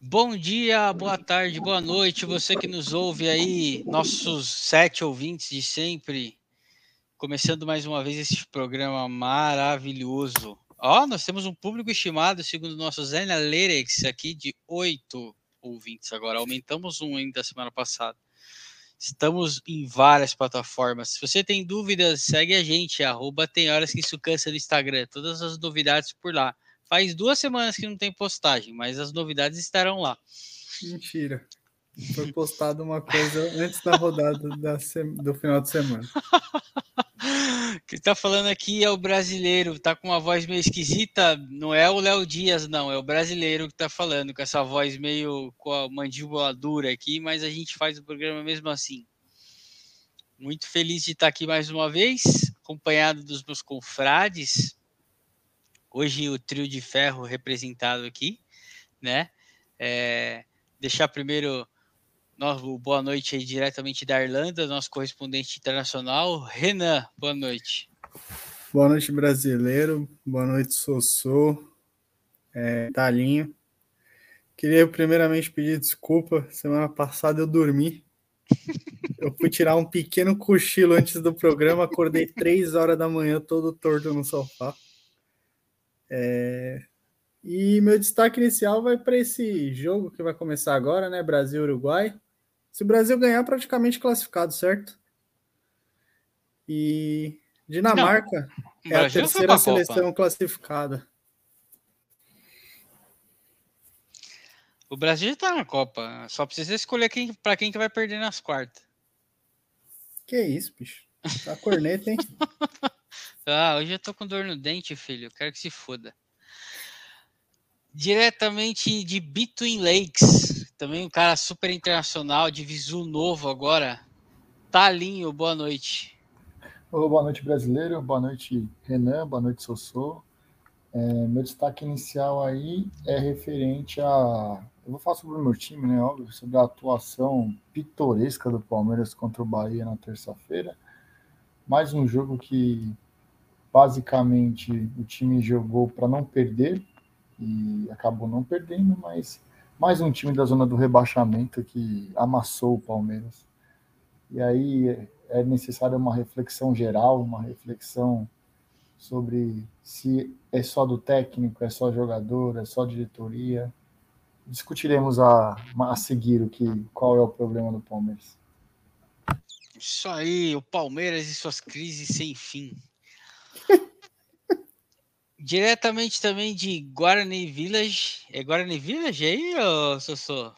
Bom dia, boa tarde, boa noite, você que nos ouve aí, nossos sete ouvintes de sempre. Começando mais uma vez esse programa maravilhoso. Ó, nós temos um público estimado, segundo nossos Analytics, aqui de oito ouvintes agora. Aumentamos um ainda da semana passada. Estamos em várias plataformas. Se você tem dúvidas, segue a gente, arroba tem horas que isso cansa no Instagram. Todas as novidades por lá. Faz duas semanas que não tem postagem, mas as novidades estarão lá. Mentira. Foi postado uma coisa antes da rodada da do final de semana. que está falando aqui é o brasileiro, tá com uma voz meio esquisita. Não é o Léo Dias, não, é o brasileiro que está falando, com essa voz meio com a mandíbula dura aqui, mas a gente faz o programa mesmo assim. Muito feliz de estar aqui mais uma vez, acompanhado dos meus confrades. Hoje o trio de ferro representado aqui, né? É, deixar primeiro nosso boa noite aí diretamente da Irlanda, nosso correspondente internacional, Renan. Boa noite. Boa noite, brasileiro. Boa noite, Sossô. É, Talinho. Queria primeiramente pedir desculpa. Semana passada eu dormi. Eu fui tirar um pequeno cochilo antes do programa, acordei três horas da manhã, todo torto no sofá. É... E meu destaque inicial vai para esse jogo que vai começar agora, né? Brasil-Uruguai. Se o Brasil ganhar, praticamente classificado, certo? E Dinamarca Não, é a terceira seleção classificada. O Brasil está na Copa. Só precisa escolher quem, para quem que vai perder nas quartas. Que isso, bicho. Tá corneta, hein? ah, hoje eu tô com dor no dente, filho. Quero que se foda. Diretamente de Between Lakes. Também um cara super internacional, de visu novo agora. Talinho, boa noite. Olá, boa noite, brasileiro. Boa noite, Renan. Boa noite, Sossô. É, meu destaque inicial aí é referente a. Eu vou falar sobre o meu time, né? Óbvio, sobre a atuação pitoresca do Palmeiras contra o Bahia na terça-feira. Mais um jogo que basicamente o time jogou para não perder e acabou não perdendo, mas mais um time da zona do rebaixamento que amassou o Palmeiras. E aí é necessária uma reflexão geral, uma reflexão sobre se é só do técnico, é só jogador, é só diretoria. Discutiremos a, a seguir o que, qual é o problema do Palmeiras. Isso aí, o Palmeiras e suas crises sem fim. Diretamente também de Guarani Village. É Guarani Village aí, ô Sossô?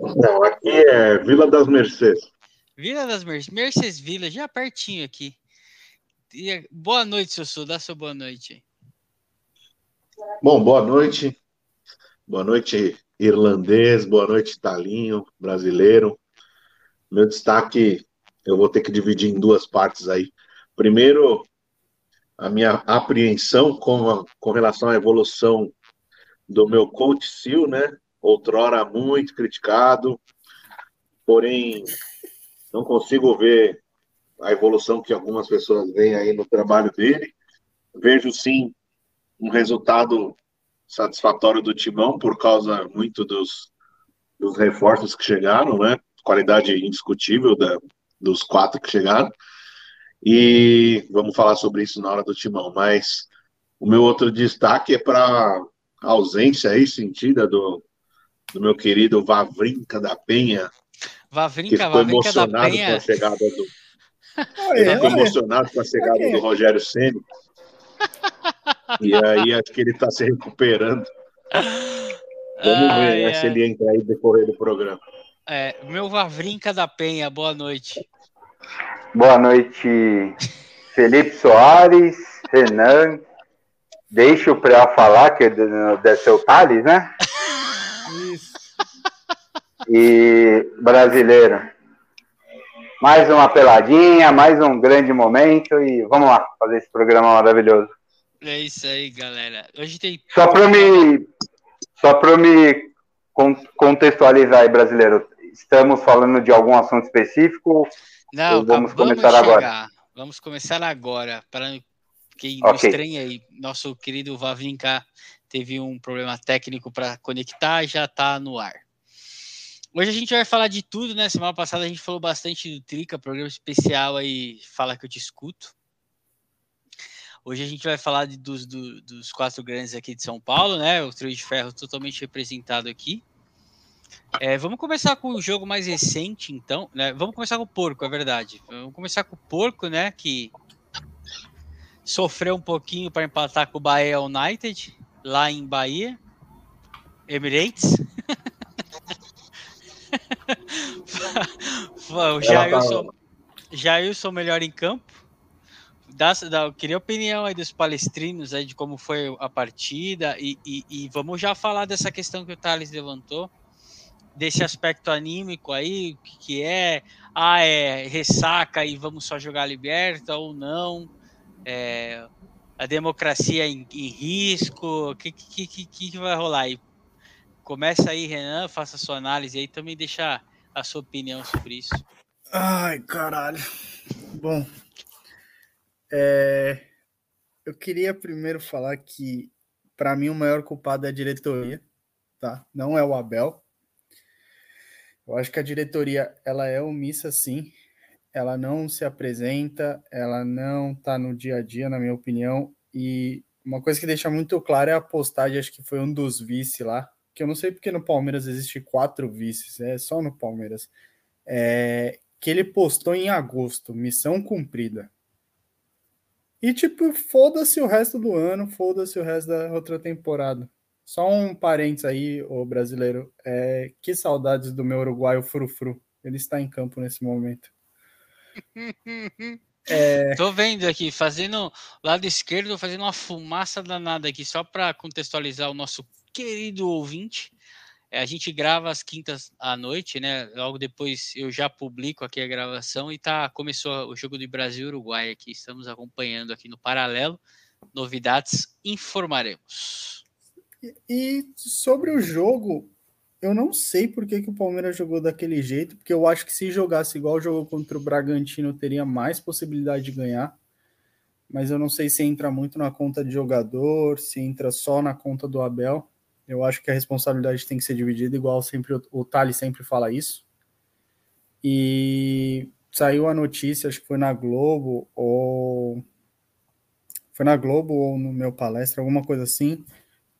Não, aqui é Vila das Mercedes. Vila das Mercedes, Mercedes Vila, já pertinho aqui. E, boa noite, Sossô, dá sua boa noite. Bom, boa noite. Boa noite, irlandês. Boa noite, Talinho, brasileiro. Meu destaque eu vou ter que dividir em duas partes aí. Primeiro, a minha apreensão com, a, com relação à evolução do meu coach Sil, né? Outrora muito criticado, porém não consigo ver a evolução que algumas pessoas veem aí no trabalho dele. Vejo sim um resultado satisfatório do Timão por causa muito dos, dos reforços que chegaram, né? Qualidade indiscutível da, dos quatro que chegaram. E vamos falar sobre isso na hora do timão. Mas o meu outro destaque é para a ausência aí sentida do, do meu querido Vavrinca da Penha. Vavrinca, que ficou Vavrinca emocionado da Penha. com a chegada do. Ele ficou emocionado com a chegada do Rogério Ceni. E aí acho que ele está se recuperando. Vamos ver né, se ele entra aí decorrer do programa. É, meu Vavrinca da Penha, boa noite. Boa noite, Felipe Soares, Renan. Deixa o Preá falar, que deve ser o Thales, né? Isso. E brasileiro. Mais uma peladinha, mais um grande momento e vamos lá fazer esse programa maravilhoso. É isso aí, galera. Hoje tem. Só para me, só para me contextualizar aí, brasileiro. Estamos falando de algum assunto específico? Não, vamos começar agora. Vamos começar agora, para quem não okay. estranha aí. Nosso querido Vavinka teve um problema técnico para conectar, já está no ar. Hoje a gente vai falar de tudo, né? Semana passada a gente falou bastante do Trica, programa especial aí, Fala que eu te escuto. Hoje a gente vai falar de, dos, do, dos quatro grandes aqui de São Paulo, né? O trio de ferro totalmente representado aqui. É, vamos começar com o jogo mais recente, então. Né? Vamos começar com o porco, é verdade. Vamos começar com o porco, né? Que sofreu um pouquinho para empatar com o Bahia United, lá em Bahia. Emirates. o Jailson, Jailson melhor em campo. Dá, dá, eu queria a opinião aí dos palestrinos aí de como foi a partida e, e, e vamos já falar dessa questão que o Thales levantou, desse aspecto anímico aí, o que, que é, ah, é ressaca e vamos só jogar liberta ou não, é, a democracia em, em risco, o que, que, que, que vai rolar aí? Começa aí, Renan, faça sua análise aí, também deixa a sua opinião sobre isso. Ai, caralho. Bom, é, eu queria primeiro falar que, para mim, o maior culpado é a diretoria, tá? Não é o Abel. Eu acho que a diretoria, ela é omissa, sim. Ela não se apresenta, ela não tá no dia a dia, na minha opinião. E uma coisa que deixa muito claro é a postagem, acho que foi um dos vice lá, que eu não sei porque no Palmeiras existe quatro vices, é só no Palmeiras, é, que ele postou em agosto, missão cumprida. E tipo, foda-se o resto do ano, foda-se o resto da outra temporada. Só um parênteses aí, o brasileiro, é, que saudades do meu uruguaio Frufru. Ele está em campo nesse momento. É... Tô vendo aqui, fazendo lado esquerdo, fazendo uma fumaça danada aqui, só para contextualizar o nosso querido ouvinte. É, a gente grava às quintas à noite, né? Logo depois eu já publico aqui a gravação e tá começou o jogo do Brasil Uruguai aqui. Estamos acompanhando aqui no paralelo. Novidades informaremos. E sobre o jogo, eu não sei por que, que o Palmeiras jogou daquele jeito, porque eu acho que se jogasse igual jogou contra o Bragantino, teria mais possibilidade de ganhar. Mas eu não sei se entra muito na conta de jogador, se entra só na conta do Abel. Eu acho que a responsabilidade tem que ser dividida, igual sempre o, Thales sempre fala isso. E saiu a notícia, acho que foi na Globo, ou foi na Globo ou no meu palestra, alguma coisa assim,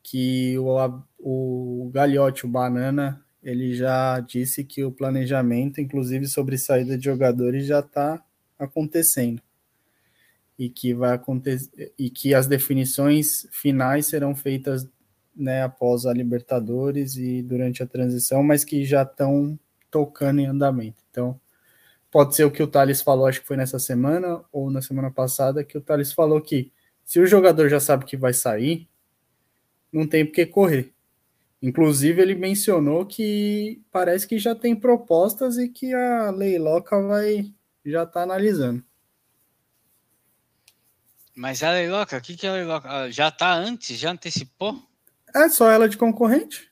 que o, o Gagliotti, o Banana, ele já disse que o planejamento, inclusive sobre saída de jogadores, já está acontecendo. E que vai acontecer e que as definições finais serão feitas né, após a Libertadores e durante a transição, mas que já estão tocando em andamento. Então, pode ser o que o Thales falou, acho que foi nessa semana ou na semana passada, que o Thales falou que se o jogador já sabe que vai sair, não tem por que correr. Inclusive, ele mencionou que parece que já tem propostas e que a Leiloca vai já está analisando. Mas a Leiloca, o que, que a Leiloca já está antes? Já antecipou? É só ela de concorrente.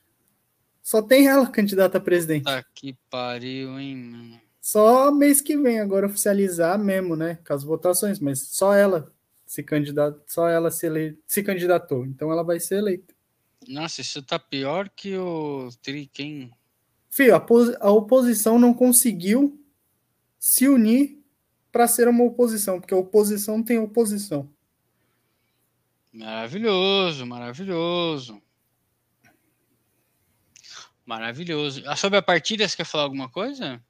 Só tem ela candidata a presidente. Tá que pariu, hein, mano. Só mês que vem agora oficializar mesmo, né? Com as votações, mas só ela se candidata, só ela se, ele... se candidatou. Então ela vai ser eleita. Nossa, isso tá pior que o Triquem. Fio, a, a oposição não conseguiu se unir para ser uma oposição, porque a oposição tem oposição. Maravilhoso, maravilhoso. Maravilhoso. Ah, sobre a partida, você quer falar alguma coisa?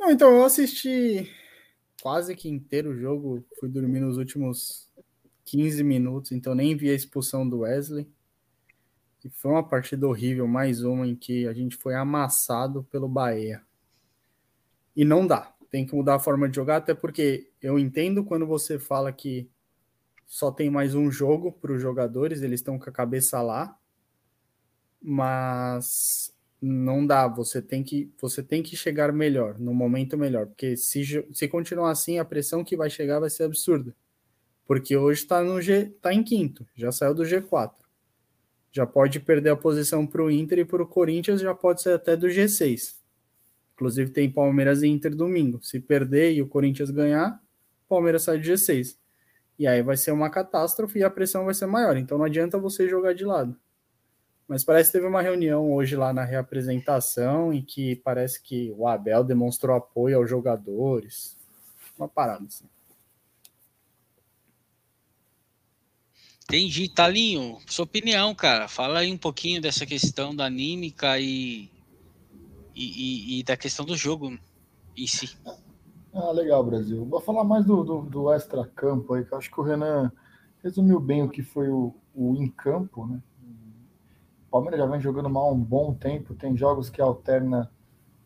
Não, então eu assisti quase que inteiro o jogo, fui dormir nos últimos 15 minutos, então nem vi a expulsão do Wesley. E foi uma partida horrível, mais uma em que a gente foi amassado pelo Bahia. E não dá, tem que mudar a forma de jogar, até porque eu entendo quando você fala que só tem mais um jogo para os jogadores, eles estão com a cabeça lá, mas não dá, você tem que você tem que chegar melhor, no momento melhor, porque se, se continuar assim, a pressão que vai chegar vai ser absurda. Porque hoje está no G, tá em quinto, já saiu do G4. Já pode perder a posição para o Inter e para o Corinthians, já pode ser até do G6. Inclusive tem Palmeiras e Inter domingo. Se perder e o Corinthians ganhar, Palmeiras sai do G6. E aí vai ser uma catástrofe e a pressão vai ser maior. Então não adianta você jogar de lado. Mas parece que teve uma reunião hoje lá na reapresentação em que parece que o Abel demonstrou apoio aos jogadores. Uma parada assim. Entendi. Talinho, sua opinião, cara. Fala aí um pouquinho dessa questão da anímica e, e, e, e da questão do jogo em si. Ah, legal, Brasil. Vou falar mais do, do, do extra-campo aí, que eu acho que o Renan resumiu bem o que foi o, o em-campo, né? O Palmeiras já vem jogando mal há um bom tempo, tem jogos que alterna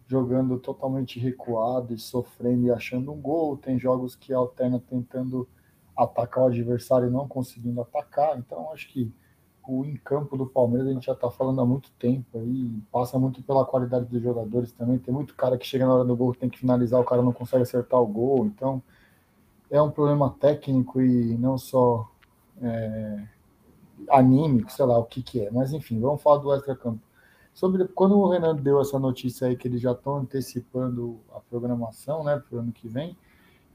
jogando totalmente recuado e sofrendo e achando um gol, tem jogos que alterna tentando atacar o adversário e não conseguindo atacar. Então, acho que o em-campo do Palmeiras a gente já está falando há muito tempo aí, passa muito pela qualidade dos jogadores também. Tem muito cara que chega na hora do gol, tem que finalizar, o cara não consegue acertar o gol. Então, é um problema técnico e não só é, anímico, sei lá o que, que é. Mas enfim, vamos falar do extra-campo. Sobre quando o Renan deu essa notícia aí que eles já estão antecipando a programação, né, para o ano que vem.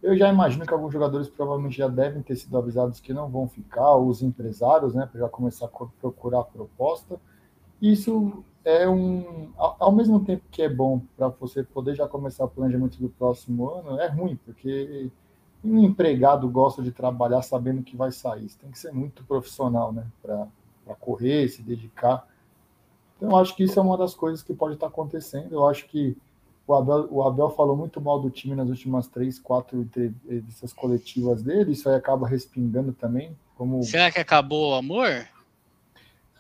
Eu já imagino que alguns jogadores provavelmente já devem ter sido avisados que não vão ficar, os empresários, né, para já começar a procurar a proposta. Isso é um, ao mesmo tempo que é bom para você poder já começar o planejamento do próximo ano, é ruim, porque um empregado gosta de trabalhar sabendo que vai sair. Você tem que ser muito profissional, né, para correr, se dedicar. Então, acho que isso é uma das coisas que pode estar acontecendo. Eu acho que o Abel, o Abel falou muito mal do time nas últimas três, quatro entrevistas coletivas dele, isso aí acaba respingando também. Como... Será que acabou o amor?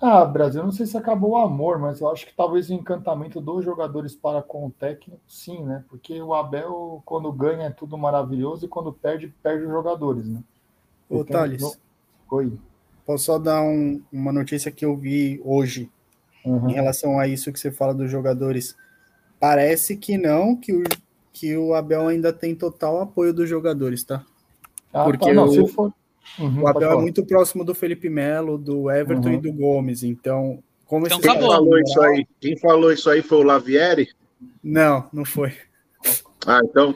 Ah, Brasil, não sei se acabou o amor, mas eu acho que talvez o encantamento dos jogadores para com o técnico, sim, né? Porque o Abel, quando ganha, é tudo maravilhoso e quando perde, perde os jogadores, né? Ô, Thales. No... Oi. Posso só dar um, uma notícia que eu vi hoje uhum. em relação a isso que você fala dos jogadores. Parece que não, que o, que o Abel ainda tem total apoio dos jogadores, tá? Ah, Porque tá, não, o, se for... Uhum, o Abel é muito próximo do Felipe Melo, do Everton uhum. e do Gomes, então... Como então, quem falou isso aí? Quem falou isso aí foi o Lavieri? Não, não foi. Ah, então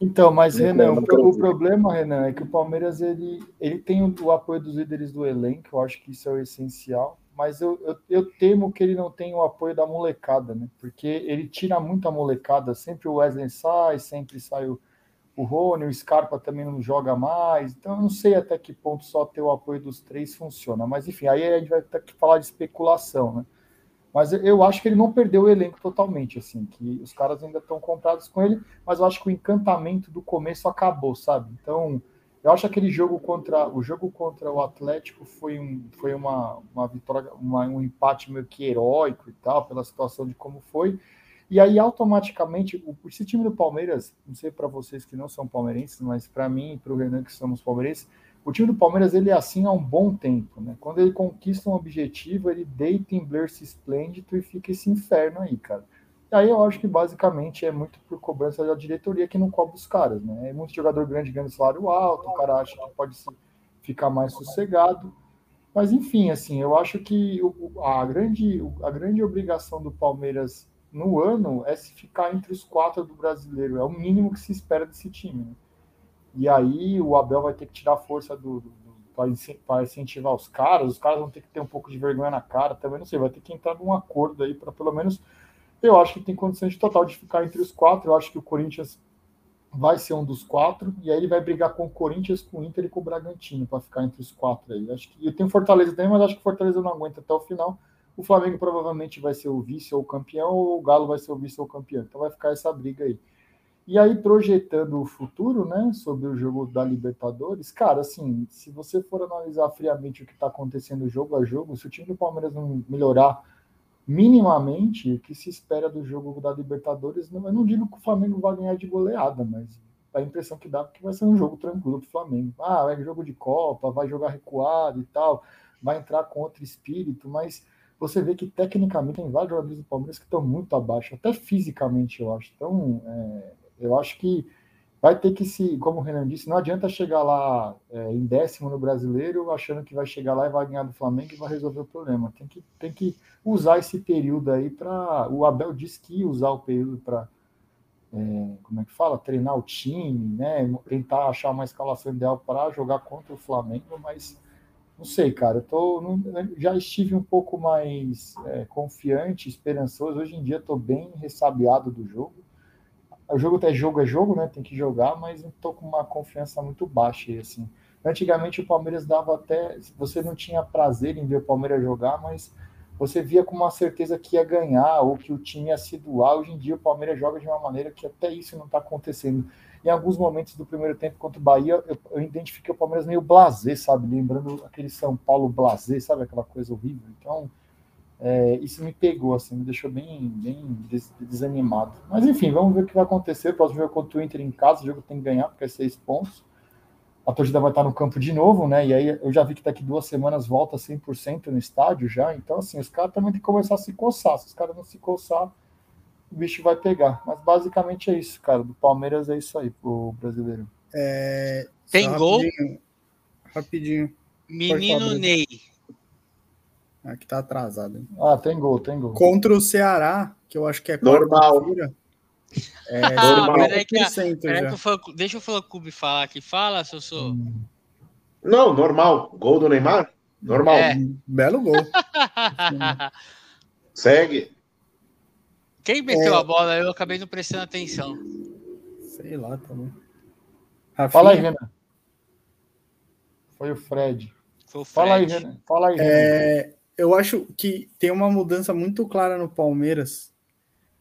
então, mas Renan, o, o, problema, Renan, é que o Palmeiras ele, ele tem o, o, apoio dos líderes do elenco, eu acho que isso é o essencial mas eu, eu, eu, temo que ele não tenha o apoio da molecada, né? Porque ele tira muita molecada, sempre o Wesley sai, sempre sai o, o Rony, o Scarpa também não joga mais, então eu não sei até que ponto só ter o apoio dos três funciona, mas enfim, aí a gente vai ter que falar de especulação, né? Mas eu acho que ele não perdeu o elenco totalmente, assim, que os caras ainda estão comprados com ele, mas eu acho que o encantamento do começo acabou, sabe? Então, eu acho que aquele jogo contra o jogo contra o Atlético foi, um, foi uma, uma vitória, uma, um empate meio que heróico e tal, pela situação de como foi. E aí, automaticamente, o, esse time do Palmeiras, não sei para vocês que não são palmeirenses, mas para mim e para o Renan, que somos palmeirenses, o time do Palmeiras ele é assim há um bom tempo. Né? Quando ele conquista um objetivo, ele deita em berço esplêndido e fica esse inferno aí, cara. E aí eu acho que basicamente é muito por cobrança da diretoria que não cobra os caras, né? É muito jogador grande ganhando salário alto, o cara acha que pode ficar mais sossegado. Mas enfim, assim, eu acho que a grande, a grande obrigação do Palmeiras no ano é se ficar entre os quatro do brasileiro. É o mínimo que se espera desse time. Né? E aí o Abel vai ter que tirar força do, do, do para incentivar os caras. Os caras vão ter que ter um pouco de vergonha na cara também. Não sei, vai ter que entrar num acordo aí para pelo menos eu acho que tem condições total de ficar entre os quatro. Eu acho que o Corinthians vai ser um dos quatro, e aí ele vai brigar com o Corinthians, com o Inter e com o Bragantino para ficar entre os quatro aí. Acho que eu tenho Fortaleza também, mas acho que o Fortaleza não aguenta até o final. O Flamengo provavelmente vai ser o vice ou o campeão, ou o Galo vai ser o vice ou o campeão. Então vai ficar essa briga aí. E aí, projetando o futuro, né, sobre o jogo da Libertadores, cara, assim, se você for analisar friamente o que está acontecendo jogo a jogo, se o time do Palmeiras não melhorar minimamente o que se espera do jogo da Libertadores. Eu não digo que o Flamengo vai ganhar de goleada, mas a impressão que dá que vai ser um jogo tranquilo para o Flamengo. Ah, é jogo de Copa, vai jogar recuado e tal, vai entrar com outro espírito, mas você vê que tecnicamente tem vários jogadores do Palmeiras que estão muito abaixo, até fisicamente, eu acho. Então, é, eu acho que vai ter que se, como o Renan disse, não adianta chegar lá é, em décimo no brasileiro, achando que vai chegar lá e vai ganhar do Flamengo e vai resolver o problema. Tem que, tem que usar esse período aí para. O Abel disse que ia usar o período para. É, como é que fala? Treinar o time, né? Tentar achar uma escalação ideal para jogar contra o Flamengo, mas não sei, cara. Eu tô, não, já estive um pouco mais é, confiante, esperançoso. Hoje em dia estou bem ressabiado do jogo o jogo até jogo é jogo, né? Tem que jogar, mas não tô com uma confiança muito baixa aí, assim. Antigamente o Palmeiras dava até. Você não tinha prazer em ver o Palmeiras jogar, mas você via com uma certeza que ia ganhar ou que o time ia se doar. Hoje em dia o Palmeiras joga de uma maneira que até isso não está acontecendo. Em alguns momentos do primeiro tempo contra o Bahia, eu, eu identifiquei o Palmeiras meio blazer, sabe? Lembrando aquele São Paulo blazer, sabe? Aquela coisa horrível. Então, é, isso me pegou, assim, me deixou bem, bem desanimado. Mas enfim, vamos ver o que vai acontecer. O próximo jogo contra o Inter em casa, o jogo tem que ganhar, porque é seis pontos. A torcida vai estar no campo de novo, né? E aí eu já vi que daqui duas semanas volta 100% no estádio já. Então, assim, os caras também têm que começar a se coçar. Se os caras não se coçar, o bicho vai pegar. Mas basicamente é isso, cara. Do Palmeiras é isso aí pro brasileiro. É, tem gol? Rapidinho. rapidinho. Menino Ney. Aqui tá atrasado. Hein? Ah, tem gol, tem gol. Contra o Ceará, que eu acho que é normal. É, ah, normal. Peraí que, peraí que eu falo, deixa eu falar com o Cubi falar aqui. Fala, seu sou. Hum. Não, normal. Gol do Neymar? Normal. É. Belo gol. Segue. Quem meteu é. a bola? Eu acabei não prestando atenção. Sei lá também. Fala aí, Renan. Foi o Fred. Foi o Fred. Fala aí, Renan. Fala aí, Renan. É eu acho que tem uma mudança muito clara no Palmeiras,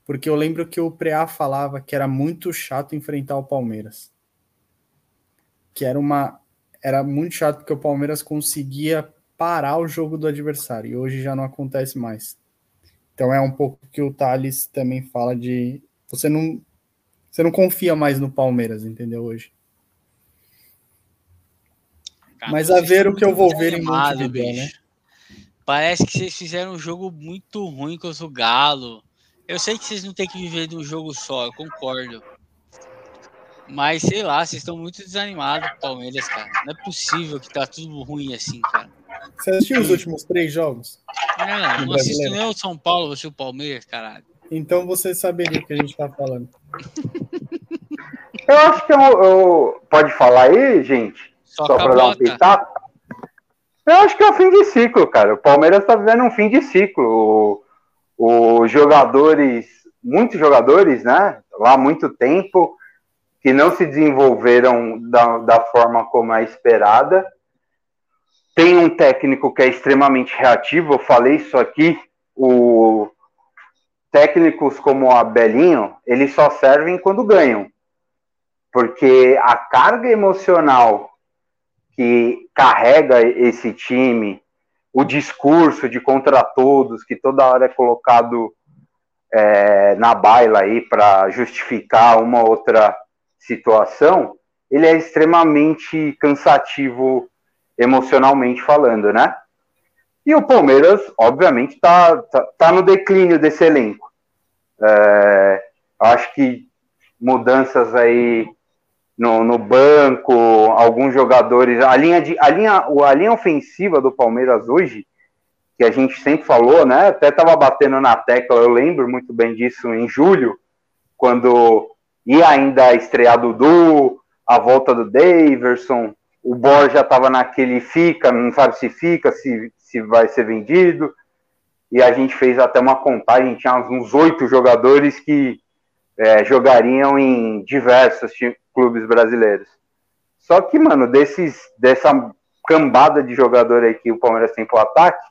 porque eu lembro que o Preá falava que era muito chato enfrentar o Palmeiras. Que era uma era muito chato porque o Palmeiras conseguia parar o jogo do adversário e hoje já não acontece mais. Então é um pouco que o Thales também fala de você não você não confia mais no Palmeiras, entendeu hoje? Cara, Mas a ver o que eu vou ver em Montevideo, né? Parece que vocês fizeram um jogo muito ruim contra o Galo. Eu sei que vocês não têm que viver de um jogo só, eu concordo. Mas sei lá, vocês estão muito desanimados com o Palmeiras, cara. Não é possível que tá tudo ruim assim, cara. Você assistiu os últimos três jogos? Não, não assisto nem o São Paulo, você o Palmeiras, caralho. Então você saberia o que a gente tá falando. Eu acho que eu, eu... pode falar aí, gente? Só, Só para dar um pitaco. Eu acho que é o fim de ciclo, cara. O Palmeiras está vivendo um fim de ciclo. Os jogadores, muitos jogadores, né? Lá há muito tempo, que não se desenvolveram da, da forma como é esperada. Tem um técnico que é extremamente reativo, eu falei isso aqui. O técnicos como o Abelinho, eles só servem quando ganham. Porque a carga emocional que carrega esse time, o discurso de contra todos, que toda hora é colocado é, na baila aí para justificar uma outra situação, ele é extremamente cansativo emocionalmente falando, né? E o Palmeiras, obviamente, está tá, tá, no declínio desse elenco. É, acho que mudanças aí no, no, banco, alguns jogadores. A linha, de, a, linha, a linha ofensiva do Palmeiras hoje, que a gente sempre falou, né? Até estava batendo na tecla, eu lembro muito bem disso em julho, quando ia ainda estrear Dudu, a volta do Daverson, o Borja estava naquele fica, não sabe se fica, se, se vai ser vendido. E a gente fez até uma contagem, tinha uns oito jogadores que é, jogariam em diversos clubes brasileiros. Só que, mano, desses, dessa cambada de jogador aí que o Palmeiras tem pro ataque,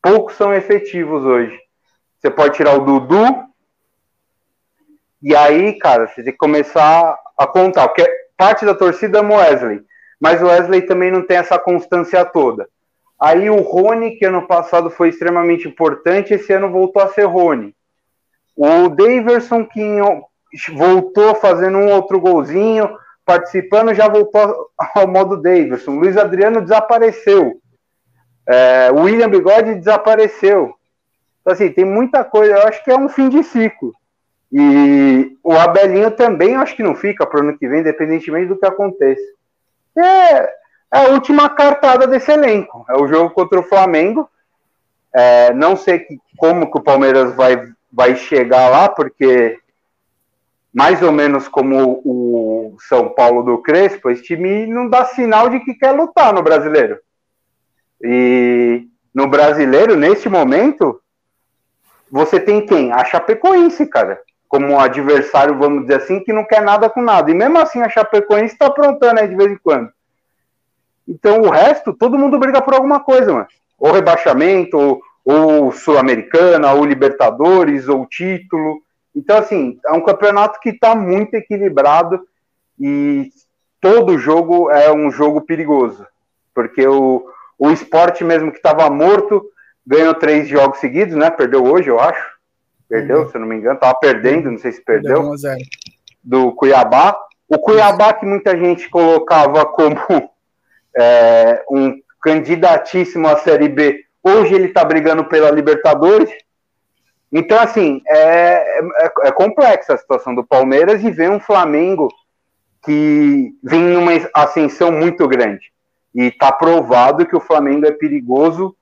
poucos são efetivos hoje. Você pode tirar o Dudu, e aí, cara, você tem que começar a contar, porque parte da torcida é o Wesley, mas o Wesley também não tem essa constância toda. Aí o Rony, que ano passado foi extremamente importante, esse ano voltou a ser Rony. O Daverson, que voltou fazendo um outro golzinho, participando, já voltou ao modo Davidson. Luiz Adriano desapareceu. É, William Bigode desapareceu. Então, assim, tem muita coisa. Eu acho que é um fim de ciclo. E o Abelinho também acho que não fica para o ano que vem, independentemente do que aconteça. É, é a última cartada desse elenco. É o jogo contra o Flamengo. É, não sei que, como que o Palmeiras vai, vai chegar lá, porque mais ou menos como o São Paulo do Crespo, esse time não dá sinal de que quer lutar no brasileiro. E no brasileiro, neste momento, você tem quem? A Chapecoense, cara. Como adversário, vamos dizer assim, que não quer nada com nada. E mesmo assim, a Chapecoense está aprontando aí de vez em quando. Então, o resto, todo mundo briga por alguma coisa, mano. Ou rebaixamento, ou, ou Sul-Americana, ou Libertadores, ou título. Então, assim, é um campeonato que está muito equilibrado e todo jogo é um jogo perigoso. Porque o, o esporte mesmo que estava morto ganhou três jogos seguidos, né? Perdeu hoje, eu acho. Perdeu, uhum. se eu não me engano. Tava perdendo, não sei se perdeu. Do Cuiabá. O Cuiabá que muita gente colocava como é, um candidatíssimo à Série B. Hoje ele está brigando pela Libertadores. Então, assim, é, é, é, complexa a situação do Palmeiras e vem um Flamengo que vem numa ascensão muito grande. E está provado que o Flamengo é perigoso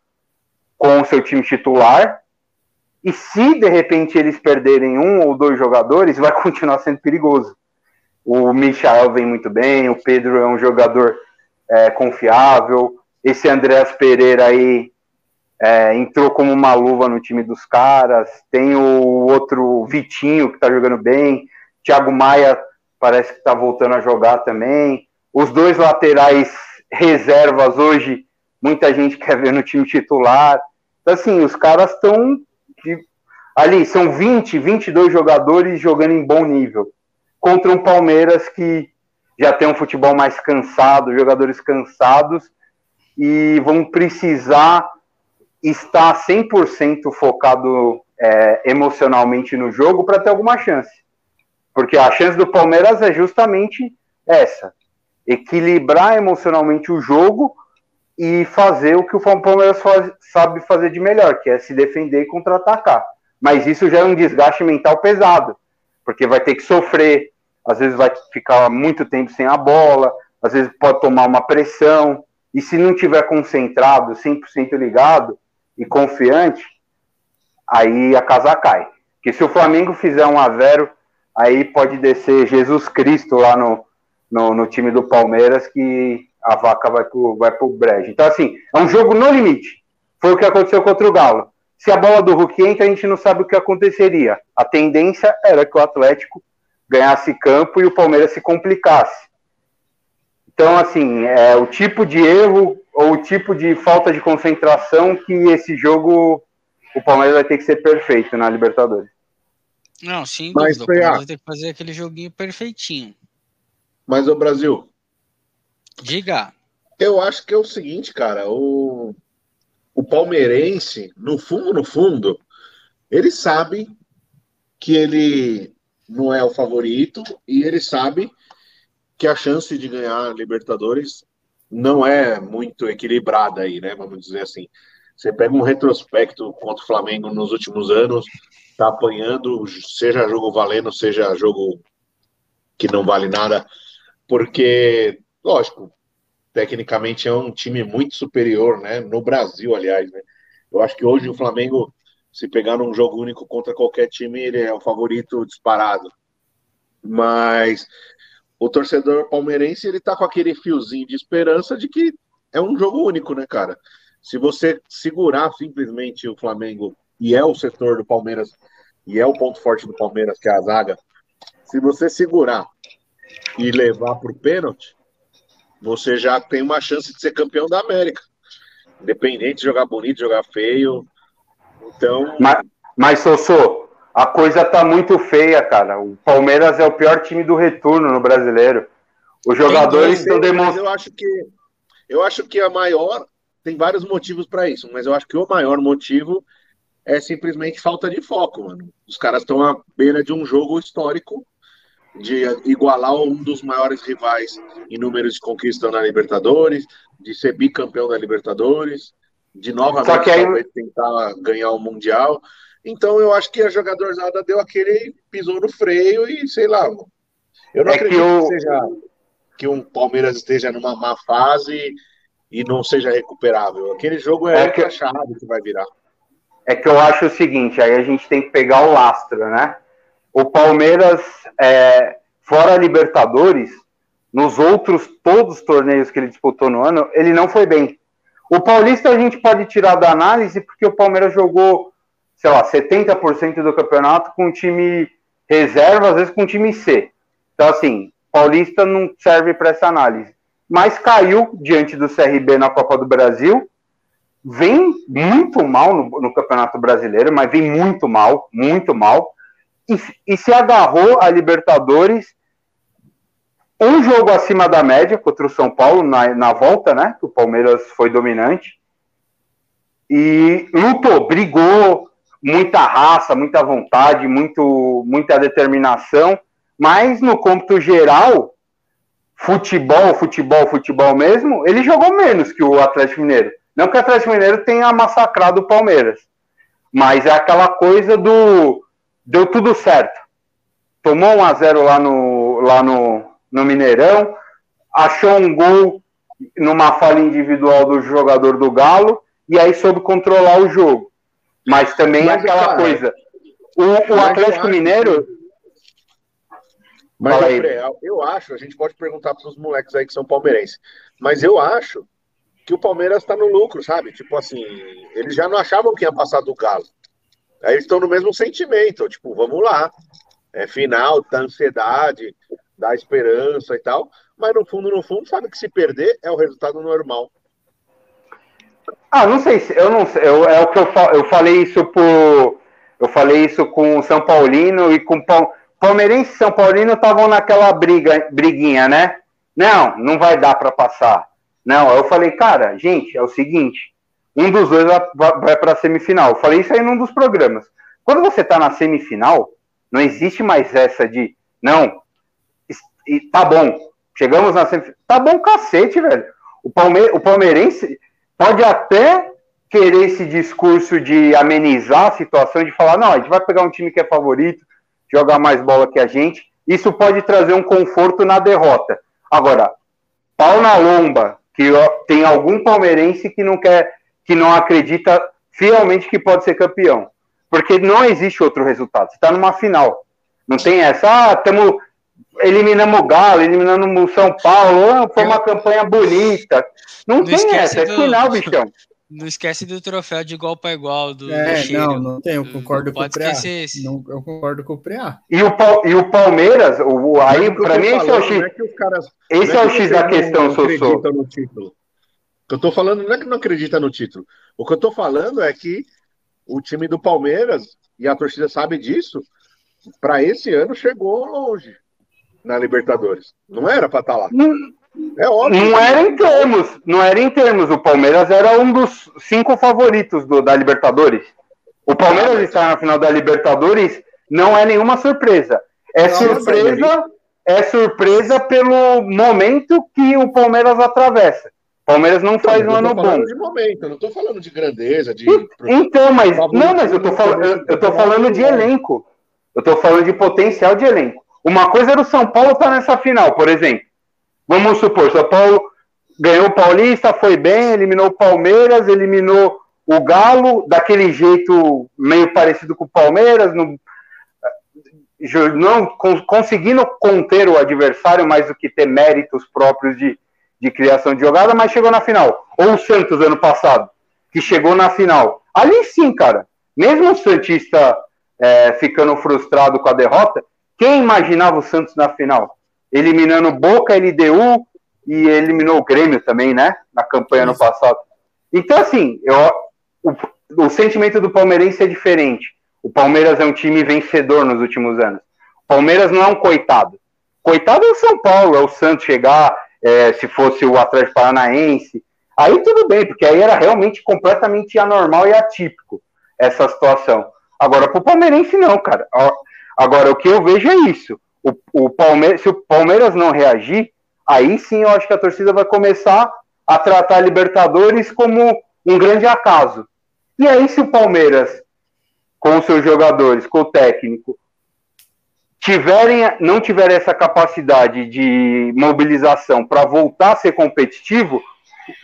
com o seu time titular. E se de repente eles perderem um ou dois jogadores, vai continuar sendo perigoso. O Michael vem muito bem, o Pedro é um jogador é, confiável. Esse Andréas Pereira aí é, entrou como uma luva no time dos caras. Tem o outro Vitinho que tá jogando bem. Thiago Maia parece que tá voltando a jogar também. Os dois laterais reservas hoje, muita gente quer ver no time titular. Então, assim, os caras estão ali, são 20, 22 jogadores jogando em bom nível. Contra um Palmeiras que já tem um futebol mais cansado, jogadores cansados, e vão precisar estar 100% focado é, emocionalmente no jogo para ter alguma chance. Porque a chance do Palmeiras é justamente essa: equilibrar emocionalmente o jogo e fazer o que o Palmeiras faz, sabe fazer de melhor, que é se defender e contra-atacar. Mas isso já é um desgaste mental pesado, porque vai ter que sofrer, às vezes vai ficar muito tempo sem a bola, às vezes pode tomar uma pressão, e se não tiver concentrado, 100% ligado e confiante, aí a casa cai. Porque se o Flamengo fizer um a zero, aí pode descer Jesus Cristo lá no, no, no time do Palmeiras que a vaca vai pro, vai pro brejo. Então, assim, é um jogo no limite. Foi o que aconteceu contra o Galo. Se a bola do Hulk entra, a gente não sabe o que aconteceria. A tendência era que o Atlético ganhasse campo e o Palmeiras se complicasse. Então, assim, é o tipo de erro ou o tipo de falta de concentração que esse jogo o Palmeiras vai ter que ser perfeito na Libertadores. Não, sim, Mas, o Palmeiras vai ter que fazer aquele joguinho perfeitinho. Mas o Brasil. Diga. Eu acho que é o seguinte, cara, o, o palmeirense, no fundo, no fundo, ele sabe que ele não é o favorito e ele sabe que a chance de ganhar Libertadores não é muito equilibrada aí, né? Vamos dizer assim. Você pega um retrospecto contra o Flamengo nos últimos anos, tá apanhando, seja jogo valendo, seja jogo que não vale nada, porque, lógico, tecnicamente é um time muito superior, né? No Brasil, aliás, né? Eu acho que hoje o Flamengo, se pegar num jogo único contra qualquer time, ele é o favorito disparado. Mas o torcedor palmeirense ele tá com aquele fiozinho de esperança de que é um jogo único, né, cara? Se você segurar simplesmente o Flamengo e é o setor do Palmeiras e é o ponto forte do Palmeiras que é a zaga, se você segurar e levar para o pênalti, você já tem uma chance de ser campeão da América. Independente de jogar bonito, jogar feio. Então. Mas, mas Sossô, a coisa tá muito feia, cara. O Palmeiras é o pior time do retorno no brasileiro. Os jogadores estão demonstrando. Eu acho que eu acho que a maior tem vários motivos para isso, mas eu acho que o maior motivo é simplesmente falta de foco, mano. Os caras estão à beira de um jogo histórico de igualar um dos maiores rivais em números de conquista na Libertadores, de ser bicampeão da Libertadores, de novamente aí... tentar ganhar o Mundial. Então eu acho que a jogadorzada deu aquele pisou no freio e sei lá. Eu não É acredito que que, o- seja que um Palmeiras esteja numa má fase e não seja recuperável. Aquele jogo é, É que- outra chave que vai virar. É que eu acho o seguinte, aí a gente tem que pegar o lastro, né? O Palmeiras, é, fora a Libertadores, nos outros todos os torneios que ele disputou no ano, ele não foi bem. O Paulista a gente pode tirar da análise porque o Palmeiras jogou, sei lá, 70% do campeonato com time reserva, às vezes com time C. Então, assim, Paulista não serve para essa análise. Mas caiu diante do CRB na Copa do Brasil, vem muito mal no, no Campeonato Brasileiro, mas vem muito mal, muito mal, e, e se agarrou a Libertadores um jogo acima da média contra o São Paulo na, na volta, né? O Palmeiras foi dominante. E lutou, brigou, muita raça, muita vontade, muito, muita determinação, mas no cômputo geral, futebol, futebol, futebol mesmo, ele jogou menos que o Atlético Mineiro. Não que o Atlético Mineiro tenha massacrado o Palmeiras, mas é aquela coisa do deu tudo certo. Tomou 1 a 0 lá no lá no, no Mineirão, achou um gol numa falha individual do jogador do Galo e aí soube controlar o jogo. Mas também Mas, é aquela cara, coisa. O, o Atlético Mineiro, Mas. André, eu acho, a gente pode perguntar para os moleques aí que são palmeirenses, mas eu acho que o Palmeiras está no lucro, sabe? Tipo assim, eles já não achavam que ia passar do Galo. Aí eles estão no mesmo sentimento, tipo, vamos lá. É final, dá ansiedade, dá esperança e tal, mas no fundo, no fundo, sabe que se perder é o resultado normal. Ah, não sei se eu não sei. Eu, é o que eu, eu falei isso por. Eu falei isso com o São Paulino e com Pal- Palmeirense e São Paulino estavam naquela briga, briguinha, né? Não, não vai dar para passar. Não, eu falei, cara, gente, é o seguinte, um dos dois vai, para a semifinal. Eu falei isso aí num dos programas. Quando você tá na semifinal, não existe mais essa de, não, tá bom, chegamos na semifinal. Tá bom, cacete, velho. O, Palme o palmeirense pode até querer esse discurso de amenizar a situação, de falar, não, a gente vai pegar um time que é favorito, jogar mais bola que a gente. Isso pode trazer um conforto na derrota. Agora, pau na lomba, que tem algum palmeirense que não quer, que não acredita fielmente que pode ser campeão. Porque não existe outro resultado. Você está numa final. Não tem essa, ah, estamos eliminamos o Galo, eliminamos o São Paulo, foi uma campanha bonita. Não, Não tem esquece essa, é do- final, bichão. Não esquece do troféu de igual para igual do, do É, Cheiro. não, não tem, eu concordo Não com o pode Preá. esquecer esse. Não, eu concordo com o Preá. E o, e o Palmeiras, o, o- aí, tô mí, esse é o falando X. é que os caras- Esse não é o X da não questão, Sossô. acreditam no título. O que eu tô falando não é que não acredita no título. O que eu tô falando é que o time do Palmeiras, e a torcida sabe disso, para esse ano chegou longe na Libertadores. Não era para estar lá. Não, É óbvio. não era em termos, não era em termos. O Palmeiras era um dos cinco favoritos do- da Libertadores. O Palmeiras estar na final da Libertadores não é nenhuma surpresa. É Não, surpresa, é surpresa pelo momento que o Palmeiras atravessa. Palmeiras não faz eu um ano bom. de momento, eu não tô falando de grandeza, de. Então, mas não, mas eu tô falando, eu, tô falando de elenco. Eu tô falando de potencial de elenco. Uma coisa era o São Paulo estar nessa final, por exemplo. Vamos supor, São Paulo ganhou o Paulista, foi bem, eliminou o Palmeiras, eliminou o Galo, daquele jeito meio parecido com o Palmeiras, no- não con- conseguindo conter o adversário mais do que ter méritos próprios de, de criação de jogada, mas chegou na final. Ou o Santos ano passado, que chegou na final. Ali sim, cara. Mesmo o Santista é, ficando frustrado com a derrota, quem imaginava o Santos na final? Eliminando Boca, LDU e eliminou o Grêmio também, né? Na campanha ano passado. Então, assim, eu, o, o sentimento do palmeirense é diferente. O Palmeiras é um time vencedor nos últimos anos. O Palmeiras não é um coitado. Coitado é o São Paulo, é o Santos chegar, é, se fosse o Atlético Paranaense. Aí tudo bem, porque aí era realmente completamente anormal e atípico essa situação. Agora, pro palmeirense, não, cara. Agora, o que eu vejo é isso. O, o Palmeiras, se o Palmeiras não reagir, aí sim eu acho que a torcida vai começar a tratar a Libertadores como um grande acaso. E aí, se o Palmeiras com seus jogadores, com o técnico, tiverem, não tiverem essa capacidade de mobilização para voltar a ser competitivo,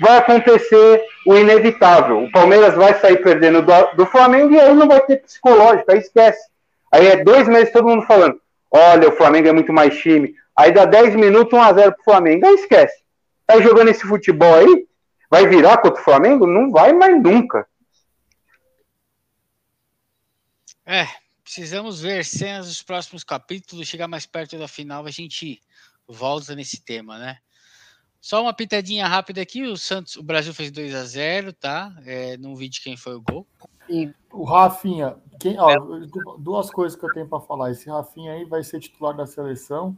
vai acontecer o inevitável. O Palmeiras vai sair perdendo do, do Flamengo e aí não vai ter psicológico, aí esquece. Aí é dois meses todo mundo falando: olha, o Flamengo é muito mais time. Aí dá 10 minutos, 1x0 pro Flamengo. Aí esquece. Tá jogando esse futebol aí? Vai virar contra o Flamengo? Não vai mais nunca. É, precisamos ver cenas dos próximos capítulos. Chegar mais perto da final, a gente volta nesse tema, né? Só uma pitadinha rápida aqui, o Santos, o Brasil fez 2 a 0 tá? É, não vi de quem foi o gol. E o Rafinha, quem, ó, duas coisas que eu tenho para falar. Esse Rafinha aí vai ser titular da seleção.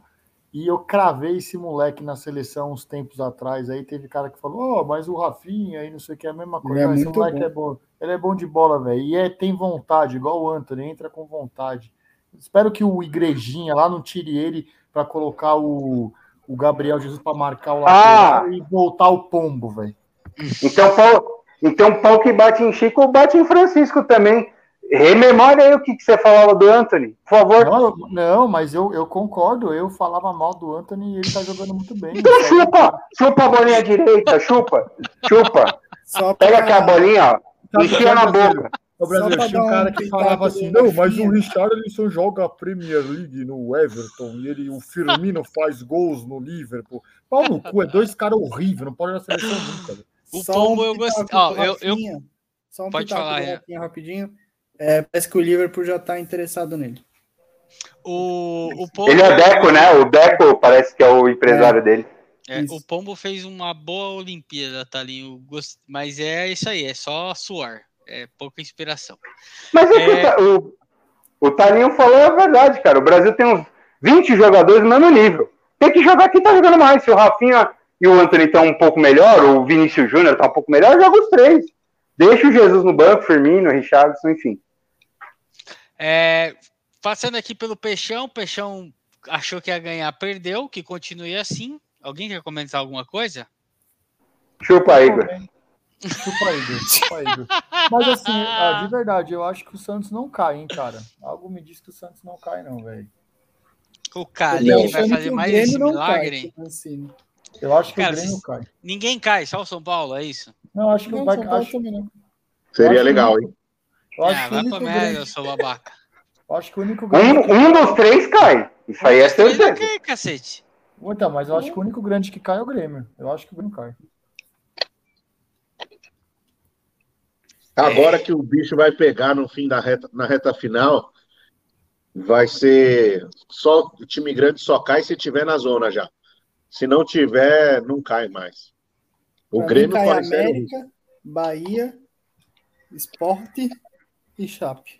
E eu cravei esse moleque na seleção uns tempos atrás. Aí teve cara que falou: oh, mas o Rafinha aí não sei o que é a mesma coisa. Ele é esse moleque bom. é bom. Ele é bom de bola, velho. E é, tem vontade, igual o Anthony, entra com vontade. Espero que o Igrejinha lá não tire ele para colocar o o Gabriel Jesus para marcar o lateral ah. e voltar o pombo, velho. Então, pau, então, pau que bate em Chico, bate em Francisco também. Rememore aí o que, que você falava do Anthony, por favor. Não, não, mas eu, eu concordo. Eu falava mal do Anthony e ele tá jogando muito bem. Então chupa, chupa a bolinha direita, chupa, chupa. Pega aqui a bolinha, ó, enfia na boca. O Brasil tinha um cara que falava assim: não, mas o Richarlison joga a Premier League no Everton e ele, o Firmino faz gols no Liverpool. Pau no cu, é dois caras horríveis, não pode ir na seleção nunca. O Pombo um eu gostei. Oh, eu, eu... Só um pode falar, é. rapidinho. É, parece que o Liverpool já está interessado nele. O, o Pombo... Ele é Deco, né? O Deco parece que é o empresário é. dele. É, o Pombo fez uma boa Olimpíada, tá ali. Mas é isso aí, é só suar é pouca inspiração. Mas é, é... o, o Talinho falou a verdade, cara. O Brasil tem uns 20 jogadores no mesmo nível. Tem que jogar quem tá jogando mais. Se o Rafinha e o Anthony estão um pouco melhor, ou o Vinícius Júnior tá um pouco melhor, joga os três. Deixa o Jesus no banco, Firmino, Richardson, enfim. É, passando aqui pelo Peixão, o Peixão achou que ia ganhar, perdeu, que continue assim. Alguém quer comentar alguma coisa? Chupa, Igor. Chupa Igor, chupa Igor. Mas assim, ah, de verdade, eu acho que o Santos não cai, hein, cara. Algo me diz que o Santos não cai, não, velho. O Carlinhos vai fazer mais esse milagre? Cai, assim. Eu acho que cara, o Grêmio cai. Ninguém cai, só o São Paulo, é isso? Não, acho que não, vai cair. Acho... Seria legal, hein? Eu acho ah, que vai pra merda, eu sou babaca. Eu acho que o único grande. Um, um dos três cai. Isso aí é certeza. Cai, cacete. Então, mas eu acho que o único grande que cai é o Grêmio. Eu acho que o Grêmio cai. Agora que o bicho vai pegar no fim da reta, na reta final, vai ser só o time grande só cai se tiver na zona já. Se não tiver, não cai mais. O pra Grêmio cai América, Bahia, Esporte e Chape.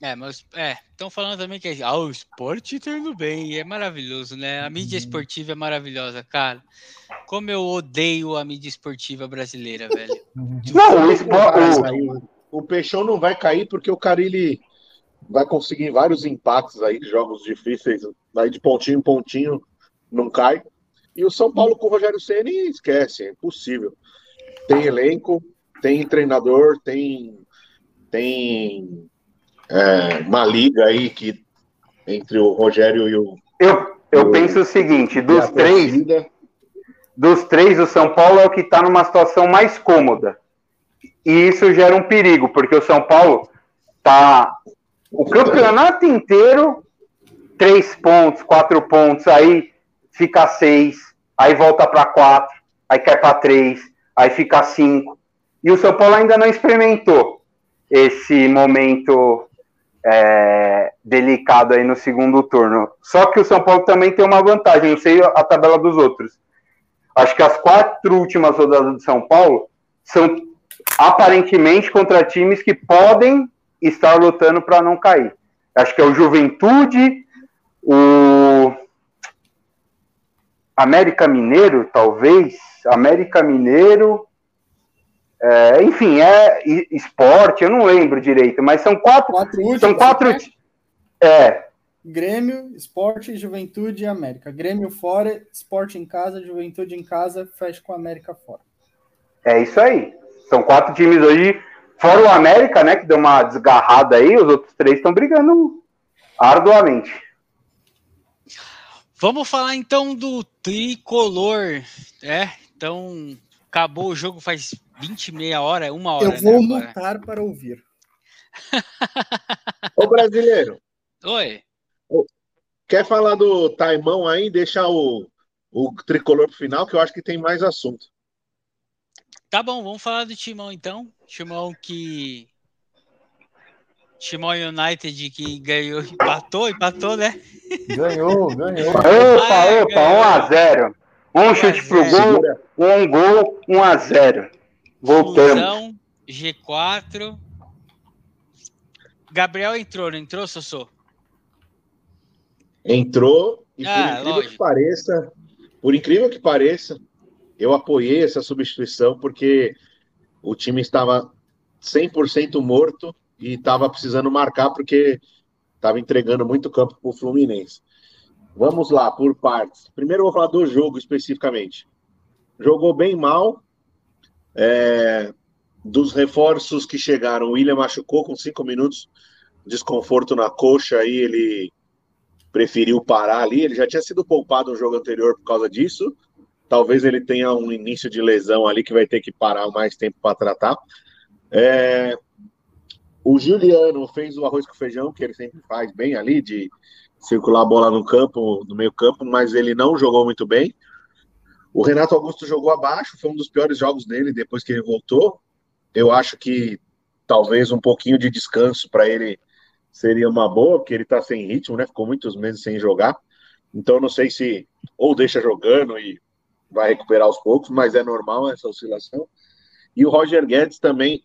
É, mas é, estão falando também que ah, o esporte tá indo bem, é maravilhoso, né? A mídia uhum. esportiva é maravilhosa, cara. Como eu odeio a mídia esportiva brasileira, velho. Uhum. Não, o, esporte, o, o Peixão não vai cair porque o Carilli vai conseguir vários empates aí, jogos difíceis, aí de pontinho em pontinho, não cai. E o São Paulo com o Rogério Ceni esquece, é impossível. Tem elenco, tem treinador, tem tem é, uma liga aí que entre o Rogério e o. Eu, eu o, penso o seguinte: dos três, dos três, o São Paulo é o que está numa situação mais cômoda. E isso gera um perigo, porque o São Paulo tá o campeonato inteiro, três pontos, quatro pontos, aí fica seis, aí volta para quatro, aí cai para três, aí fica cinco. E o São Paulo ainda não experimentou esse momento é, delicado aí no segundo turno. Só que o São Paulo também tem uma vantagem, não sei a tabela dos outros. Acho que as quatro últimas rodadas do São Paulo são aparentemente contra times que podem estar lutando para não cair. Acho que é o Juventude, o América Mineiro, talvez. América Mineiro, é, enfim, é esporte, eu não lembro direito, mas são quatro. quatro últimos, são quatro. Né? É. Grêmio, Esporte, Juventude e América. Grêmio fora, Esporte em casa, Juventude em casa, fecha com a América fora. É isso aí. São quatro times hoje Fora o América, né, que deu uma desgarrada aí, os outros três estão brigando arduamente. Vamos falar então do tricolor. É, então acabou o jogo faz 20, meia hora, uma hora. Eu vou né, mutar para ouvir. Ô brasileiro. Oi. Quer falar do Taimão aí? Deixar o, o tricolor pro final, que eu acho que tem mais assunto. Tá bom, vamos falar do Timão então. Timão que. Timão United que ganhou, empatou, empatou, né? Ganhou, ganhou. Opa, opa, 1x0. Um chute pro gol, um gol, 1x0. Voltamos. Fusão, G4. Gabriel entrou, não entrou, Sossô? Entrou e Ah, por incrível lógico. que pareça, por incrível que pareça, eu apoiei essa substituição porque o time estava 100% morto e estava precisando marcar porque estava entregando muito campo para o Fluminense. Vamos lá, por partes. Primeiro eu vou falar do jogo especificamente. Jogou bem mal. É, dos reforços que chegaram, o William machucou com cinco minutos, desconforto na coxa, aí ele preferiu parar ali. Ele já tinha sido poupado no jogo anterior por causa disso. Talvez ele tenha um início de lesão ali que vai ter que parar mais tempo para tratar. É, o Juliano fez o arroz com feijão, que ele sempre faz bem ali, de circular a bola no campo, no meio campo, mas ele não jogou muito bem. O Renato Augusto jogou abaixo, foi um dos piores jogos dele depois que ele voltou. Eu acho que talvez um pouquinho de descanso para ele seria uma boa, porque ele está sem ritmo, né? Ficou muitos meses sem jogar. Então não sei se ou deixa jogando e vai recuperar aos poucos, mas é normal essa oscilação. E o Roger Guedes também,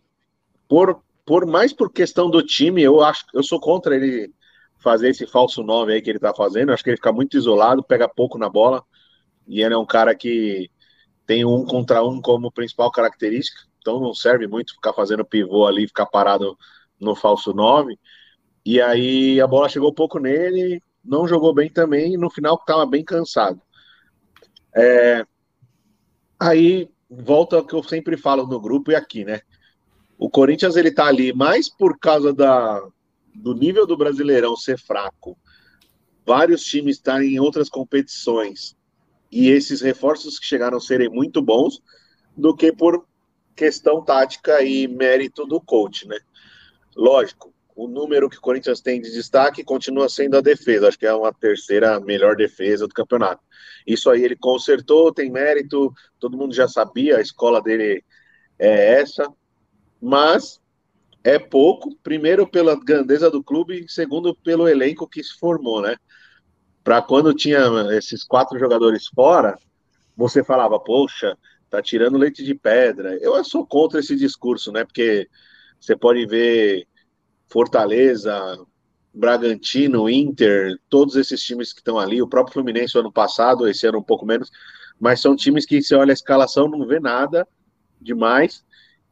por, por mais por questão do time, eu acho eu sou contra ele fazer esse falso 9 aí que ele tá fazendo. Eu acho que ele fica muito isolado, pega pouco na bola. E ele é um cara que tem um contra um como principal característica. Então não serve muito ficar fazendo pivô ali, ficar parado no falso 9. E aí a bola chegou pouco nele, não jogou bem também, e no final estava bem cansado. É, aí volta ao que eu sempre falo no grupo e aqui, né? O Corinthians ele tá ali mais por causa da, do nível do Brasileirão ser fraco, vários times estarem em outras competições e esses reforços que chegaram serem muito bons, do que por questão tática e mérito do coach, né? Lógico, o número que o Corinthians tem de destaque continua sendo a defesa, acho que é uma terceira melhor defesa do campeonato. Isso aí ele consertou, tem mérito, todo mundo já sabia, a escola dele é essa, mas é pouco, primeiro pela grandeza do clube, segundo pelo elenco que se formou, né? Para quando tinha esses quatro jogadores fora, você falava, poxa, tá tirando leite de pedra. Eu sou contra esse discurso, né? Porque você pode ver Fortaleza, Bragantino, Inter, todos esses times que estão ali, o próprio Fluminense ano passado, esse ano um pouco menos, mas são times que você olha a escalação, não vê nada demais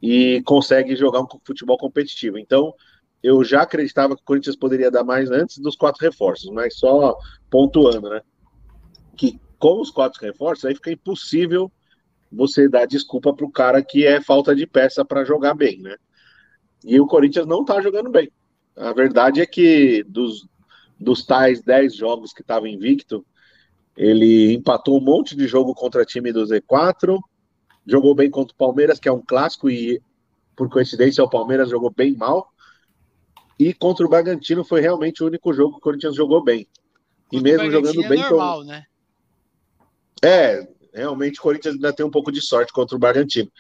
e consegue jogar um futebol competitivo. Então, eu já acreditava que o Corinthians poderia dar mais antes dos quatro reforços, mas só pontuando, né? Que com os quatro reforços, aí fica impossível você dar desculpa para o cara que é falta de peça para jogar bem, né? E o Corinthians não tá jogando bem. A verdade é que dos, dos tais 10 jogos que estava invicto, ele empatou um monte de jogo contra time do Z4, jogou bem contra o Palmeiras, que é um clássico, e por coincidência o Palmeiras jogou bem mal. E contra o Bragantino foi realmente o único jogo que o Corinthians jogou bem. E Contra o mesmo jogando Bragantino bem. É normal, né? É, realmente o Corinthians ainda tem um pouco de sorte contra o Bragantino.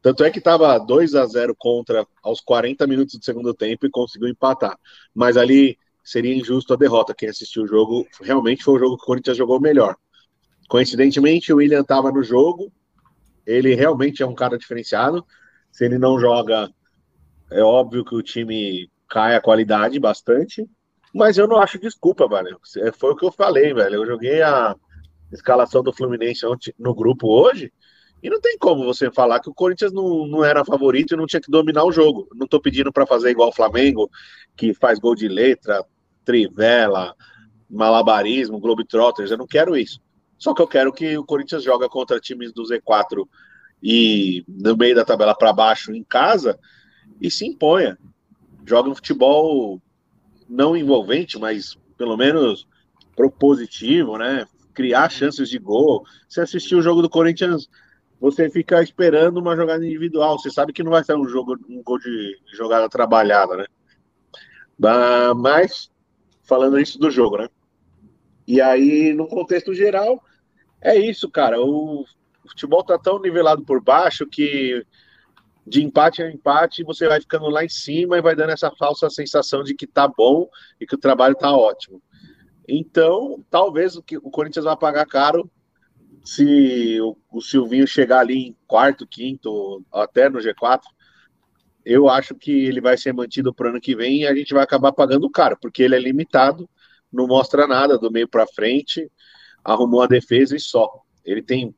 Tanto é que estava 2 a 0 contra aos 40 minutos do segundo tempo e conseguiu empatar. Mas ali seria injusto a derrota. Quem assistiu o jogo realmente foi o jogo que o Corinthians jogou melhor. Coincidentemente, o William estava no jogo. Ele realmente é um cara diferenciado. Se ele não joga, é óbvio que o time cai a qualidade bastante. Mas eu não acho desculpa, velho. Foi o que eu falei, velho. Eu joguei a escalação do Fluminense no grupo hoje. E não tem como você falar que o Corinthians não, não era favorito e não tinha que dominar o jogo. Não tô pedindo para fazer igual o Flamengo, que faz gol de letra, trivela, malabarismo, globetrotters. Eu não quero isso. Só que eu quero que o Corinthians joga contra times do Z4 e no meio da tabela para baixo em casa e se imponha. Joga um futebol não envolvente, mas pelo menos propositivo, né? Criar chances de gol. Se assistir o jogo do Corinthians, você fica esperando uma jogada individual. Você sabe que não vai ser um jogo, um gol de jogada trabalhada, né? Mas falando isso do jogo, né? E aí, no contexto geral, é isso, cara. O futebol tá tão nivelado por baixo que de empate a empate você vai ficando lá em cima e vai dando essa falsa sensação de que tá bom e que o trabalho tá ótimo. Então, talvez o, que, o Corinthians vai pagar caro se o, o Silvinho chegar ali em quarto, quinto, até no G4. Eu acho que ele vai ser mantido para o ano que vem e a gente vai acabar pagando caro, porque ele é limitado, não mostra nada do meio para frente, arrumou a defesa e só. Ele tem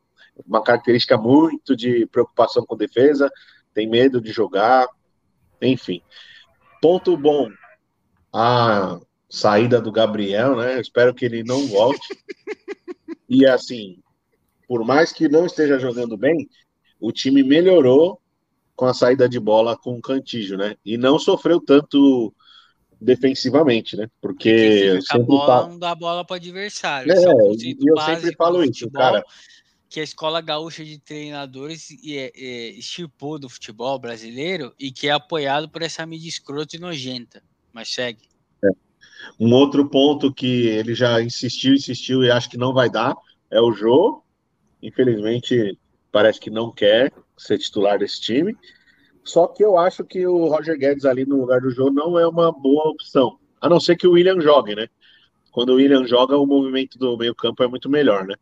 uma característica muito de preocupação com defesa, tem medo de jogar, enfim. Ponto bom, a saída do Gabriel, né? espero que ele não volte. e assim, por mais que não esteja jogando bem, o time melhorou com a saída de bola com o Cantígio, né? E não sofreu tanto defensivamente, né? Porque a bola falo... não dá bola para adversário. É, e eu sempre falo isso, futebol, cara que a Escola Gaúcha de Treinadores é, é, estipou do futebol brasileiro e que é apoiado por essa mídia escrota e nojenta. Mas segue. É. Um outro ponto que ele já insistiu, insistiu e acho que não vai dar é o Jô. Infelizmente, parece que não quer ser titular desse time. Só que eu acho que o Roger Guedes ali no lugar do Jô não é uma boa opção. A não ser que o William jogue, né? Quando o William joga, o movimento do meio-campo é muito melhor, né?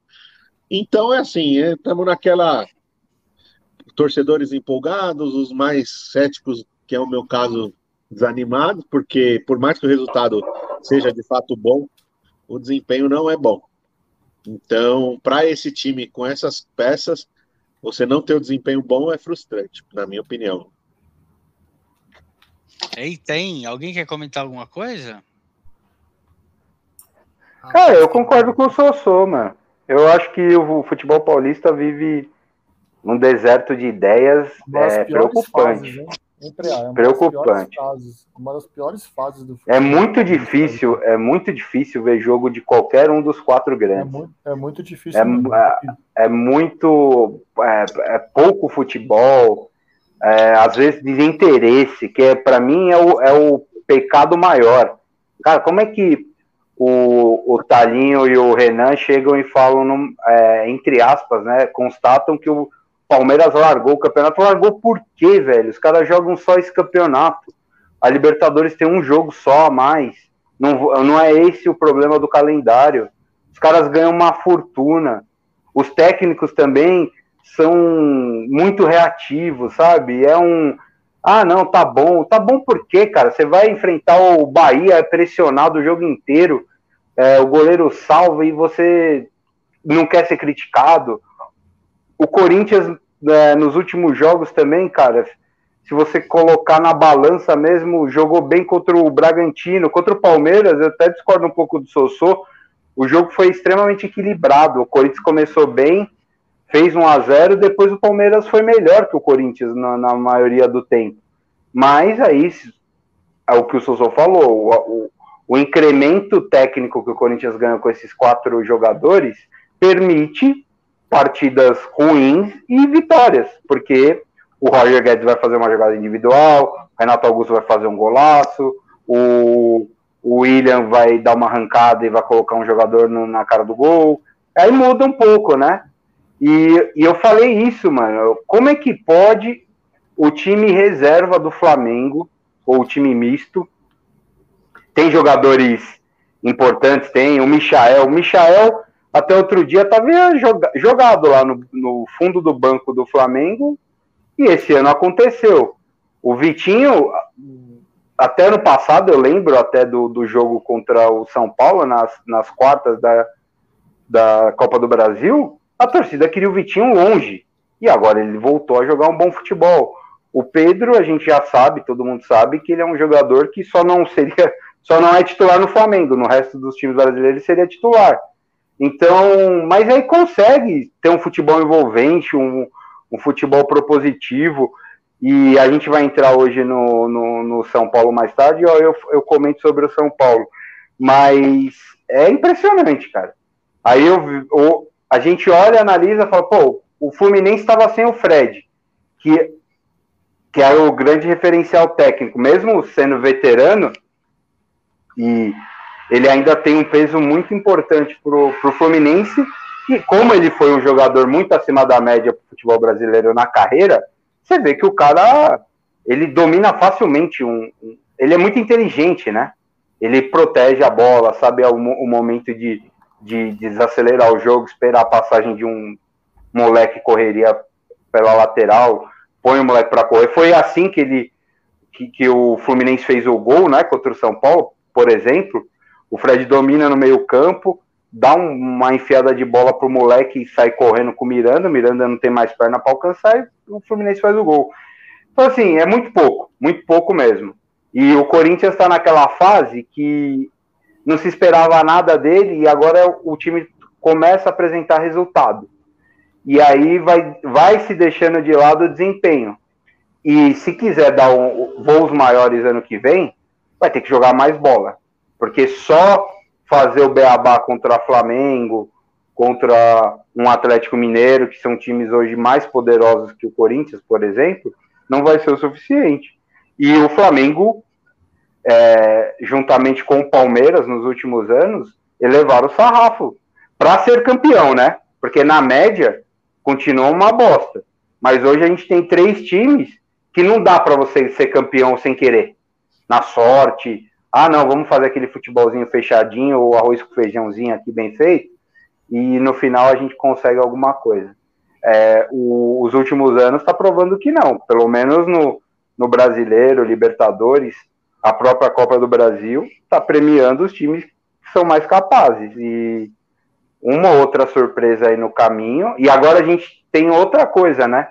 Então é assim, estamos é, naquela torcedores empolgados, os mais céticos, que é o meu caso, desanimados, porque por mais que o resultado seja de fato bom, o desempenho não é bom. Então, para esse time com essas peças, você não ter o desempenho bom é frustrante, na minha opinião. Ei, tem. Alguém quer comentar alguma coisa? Cara, eu concordo com o Sossô, mano. Eu acho que o futebol paulista vive num deserto de ideias é, preocupante. Fases, é preocupante. Fases, uma das piores fases do futebol. É muito difícil, é muito difícil ver jogo de qualquer um dos quatro grandes. É muito, é muito difícil. É, é, é muito é, é, pouco futebol, é, às vezes desinteresse, que é para mim é o, é o pecado maior. Cara, como é que o, o Talinho e o Renan chegam e falam, é, entre aspas, né? Constatam que o Palmeiras largou o campeonato. Largou por quê, velho? Os caras jogam só esse campeonato. A Libertadores tem um jogo só a mais. Não, não é esse o problema do calendário. Os caras ganham uma fortuna. Os técnicos também são muito reativos, sabe? É um. Ah, não, tá bom. Tá bom por quê, cara? Você vai enfrentar o Bahia pressionado o jogo inteiro. É, o goleiro salva e você não quer ser criticado. O Corinthians, é, nos últimos jogos também, cara, se você colocar na balança mesmo, jogou bem contra o Bragantino, contra o Palmeiras, eu até discordo um pouco do Sossô. O jogo foi extremamente equilibrado. O Corinthians começou bem, fez 1 a 0 depois o Palmeiras foi melhor que o Corinthians na, na maioria do tempo. Mas aí, é o que o Souza falou, o, o, o, incremento técnico que o Corinthians ganha com esses quatro jogadores permite partidas ruins e vitórias, porque o Roger Guedes vai fazer uma jogada individual, o Renato Augusto vai fazer um golaço, o, o William vai dar uma arrancada e vai colocar um jogador no, na cara do gol. Aí muda um pouco, né? E, e eu falei isso, mano. Como é que pode o time reserva do Flamengo, ou o time misto, tem jogadores importantes, tem o Michael. O Michael, até outro dia, estava jogado lá no, no fundo do banco do Flamengo, e esse ano aconteceu. O Vitinho, até no passado, eu lembro até do, do jogo contra o São Paulo, nas, nas quartas da, da Copa do Brasil, a torcida queria o Vitinho longe. E agora ele voltou a jogar um bom futebol. O Pedro, a gente já sabe, todo mundo sabe, que ele é um jogador que só não seria, só não é titular no Flamengo, no resto dos times brasileiros ele seria titular. Então, mas aí consegue ter um futebol envolvente, um, um futebol propositivo. E a gente vai entrar hoje no, no, no São Paulo mais tarde, ó, eu, eu comento sobre o São Paulo. Mas é impressionante, cara. Aí eu, eu, a gente olha, analisa e fala, pô, o Fluminense estava sem o Fred, que, que é o grande referencial técnico, mesmo sendo veterano, e ele ainda tem um peso muito importante pro, pro Fluminense, e como ele foi um jogador muito acima da média pro futebol brasileiro na carreira, você vê que o cara, ele domina facilmente um, um ele é muito inteligente, né? Ele protege a bola, sabe o, o momento de, de desacelerar o jogo, esperar a passagem de um moleque correria pela lateral, põe o moleque para correr. Foi assim que ele que, que, o Fluminense fez o gol, né, contra o São Paulo, por exemplo. O Fred domina no meio-campo, dá um, uma enfiada de bola pro moleque e sai correndo com o Miranda. O Miranda não tem mais perna para alcançar e o Fluminense faz o gol. Então, assim, é muito pouco, muito pouco mesmo. E o Corinthians está naquela fase que não se esperava nada dele e agora o time começa a apresentar resultado. E aí vai, vai se deixando de lado o desempenho. E se quiser dar um, voos maiores ano que vem, vai ter que jogar mais bola. Porque só fazer o Beabá contra Flamengo, contra um Atlético Mineiro, que são times hoje mais poderosos que o Corinthians, por exemplo, não vai ser o suficiente. E o Flamengo, é, juntamente com o Palmeiras, nos últimos anos, elevaram o sarrafo para ser campeão, né? Porque na média continua uma bosta. Mas hoje a gente tem três times que não dá para você ser campeão sem querer. Na sorte, ah, não, vamos fazer aquele futebolzinho fechadinho ou arroz com feijãozinho aqui bem feito, e no final a gente consegue alguma coisa. É, o, os últimos anos está provando que não, pelo menos no, no Brasileiro, Libertadores, a própria Copa do Brasil está premiando os times que são mais capazes. E uma outra surpresa aí no caminho, e agora a gente tem outra coisa, né?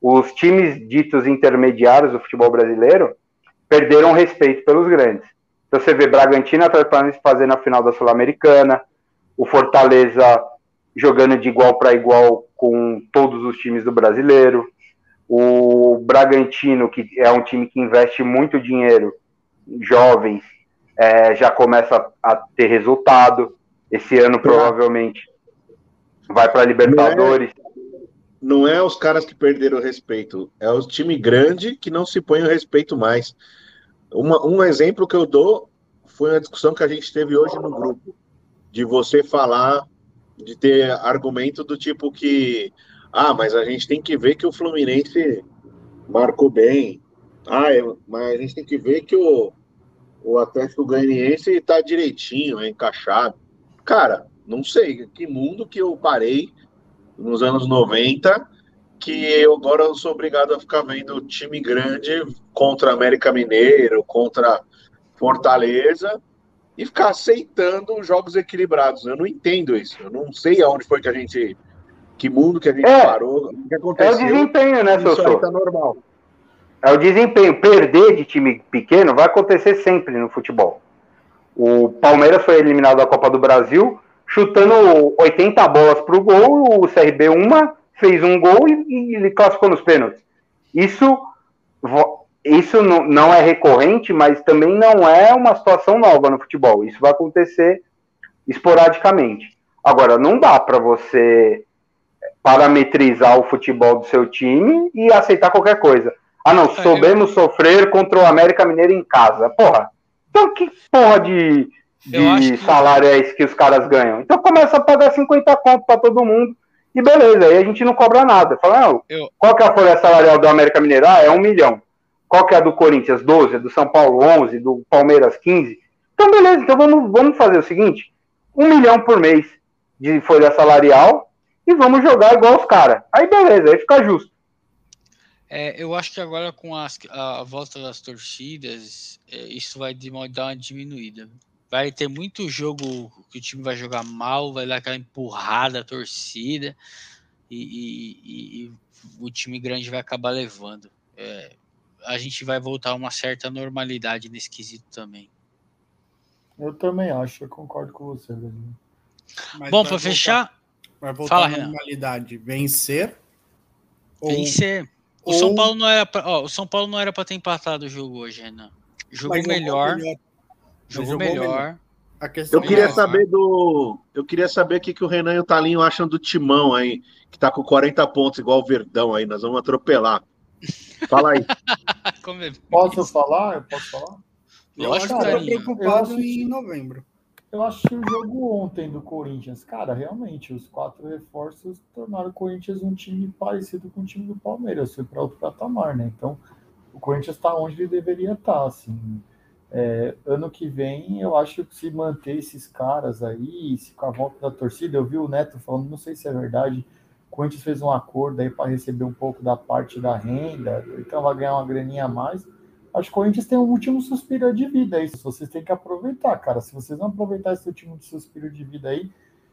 Os times ditos intermediários do futebol brasileiro perderam respeito pelos grandes. Então você vê Bragantino Atlético fazendo a final da Sul-Americana, o Fortaleza jogando de igual para igual com todos os times do brasileiro, o Bragantino, que é um time que investe muito dinheiro, jovens, é, já começa a ter resultado. Esse ano provavelmente vai para Libertadores. Não é, não é os caras que perderam o respeito, é o time grande que não se põe o respeito mais. Uma, um exemplo que eu dou foi uma discussão que a gente teve hoje no grupo, de você falar, de ter argumento do tipo que, ah, mas a gente tem que ver que o Fluminense marcou bem, ah, mas a gente tem que ver que o, o Atlético Goianiense está direitinho, é encaixado. Cara, não sei que mundo que eu parei nos anos 90 que eu agora eu sou obrigado a ficar vendo time grande contra América Mineiro, contra Fortaleza e ficar aceitando jogos equilibrados. Eu não entendo isso. Eu não sei aonde foi que a gente. Que mundo que a gente é, parou. O que aconteceu. É o desempenho, né, Isso aí tá normal. É o desempenho. Perder de time pequeno vai acontecer sempre no futebol. O Palmeiras foi eliminado da Copa do Brasil, chutando 80 bolas para o gol, o CRB uma, fez um gol e, ele classificou nos pênaltis. Isso, isso não é recorrente, mas também não é uma situação nova no futebol. Isso vai acontecer esporadicamente. Agora, não dá para você parametrizar o futebol do seu time e aceitar qualquer coisa. Ah, não, soubemos sofrer contra o América Mineiro em casa. Porra, então que porra de, de salário é esse que os caras ganham? Então começa a pagar 50 conto para todo mundo e beleza, aí a gente não cobra nada. Fala, não, eu... qual que é a folha salarial do América Mineiro? Ah, é um milhão. Qual que é a do Corinthians? 12, do São Paulo 11, do Palmeiras 15. Então beleza, então vamos, vamos fazer o seguinte, um milhão por mês de folha salarial e vamos jogar igual os caras. Aí beleza, aí fica justo. É, eu acho que agora com as, a volta das torcidas, é, isso vai dar uma diminuída vai ter muito jogo que o time vai jogar mal, vai dar aquela empurrada a torcida e, e, e o time grande vai acabar levando. É, a gente vai voltar a uma certa normalidade nesse quesito também. Eu também acho, eu concordo com você, Bom, para fechar. Vai voltar Fala, a normalidade. Vencer. Vencer. O São Paulo não era pra, ó, o São Paulo não era para ter empatado o jogo hoje, Renan. Jogou melhor. melhor. Jogou, jogou melhor. melhor. eu queria é, saber do. Eu queria saber o que, que o Renan e o Talinho acham do Timão aí, que tá com 40 pontos, igual o Verdão aí. Nós vamos atropelar. Fala aí. É posso falar? Eu posso falar? Eu, acho que tá preocupado em novembro. Eu que o jogo ontem do Corinthians, cara, realmente, os quatro reforços tornaram o Corinthians um time parecido com o time do Palmeiras, foi para outro patamar, né? Então, o Corinthians está onde ele deveria estar, tá, assim. É, ano que vem, eu acho que se manter esses caras aí, se com a volta da torcida, eu vi o Neto falando, não sei se é verdade, o Corinthians fez um acordo aí para receber um pouco da parte da renda, então vai ganhar uma graninha a mais. O Corinthians tem um último suspiro de vida, é isso vocês têm que aproveitar, cara. Se vocês não aproveitar esse último suspiro de vida aí,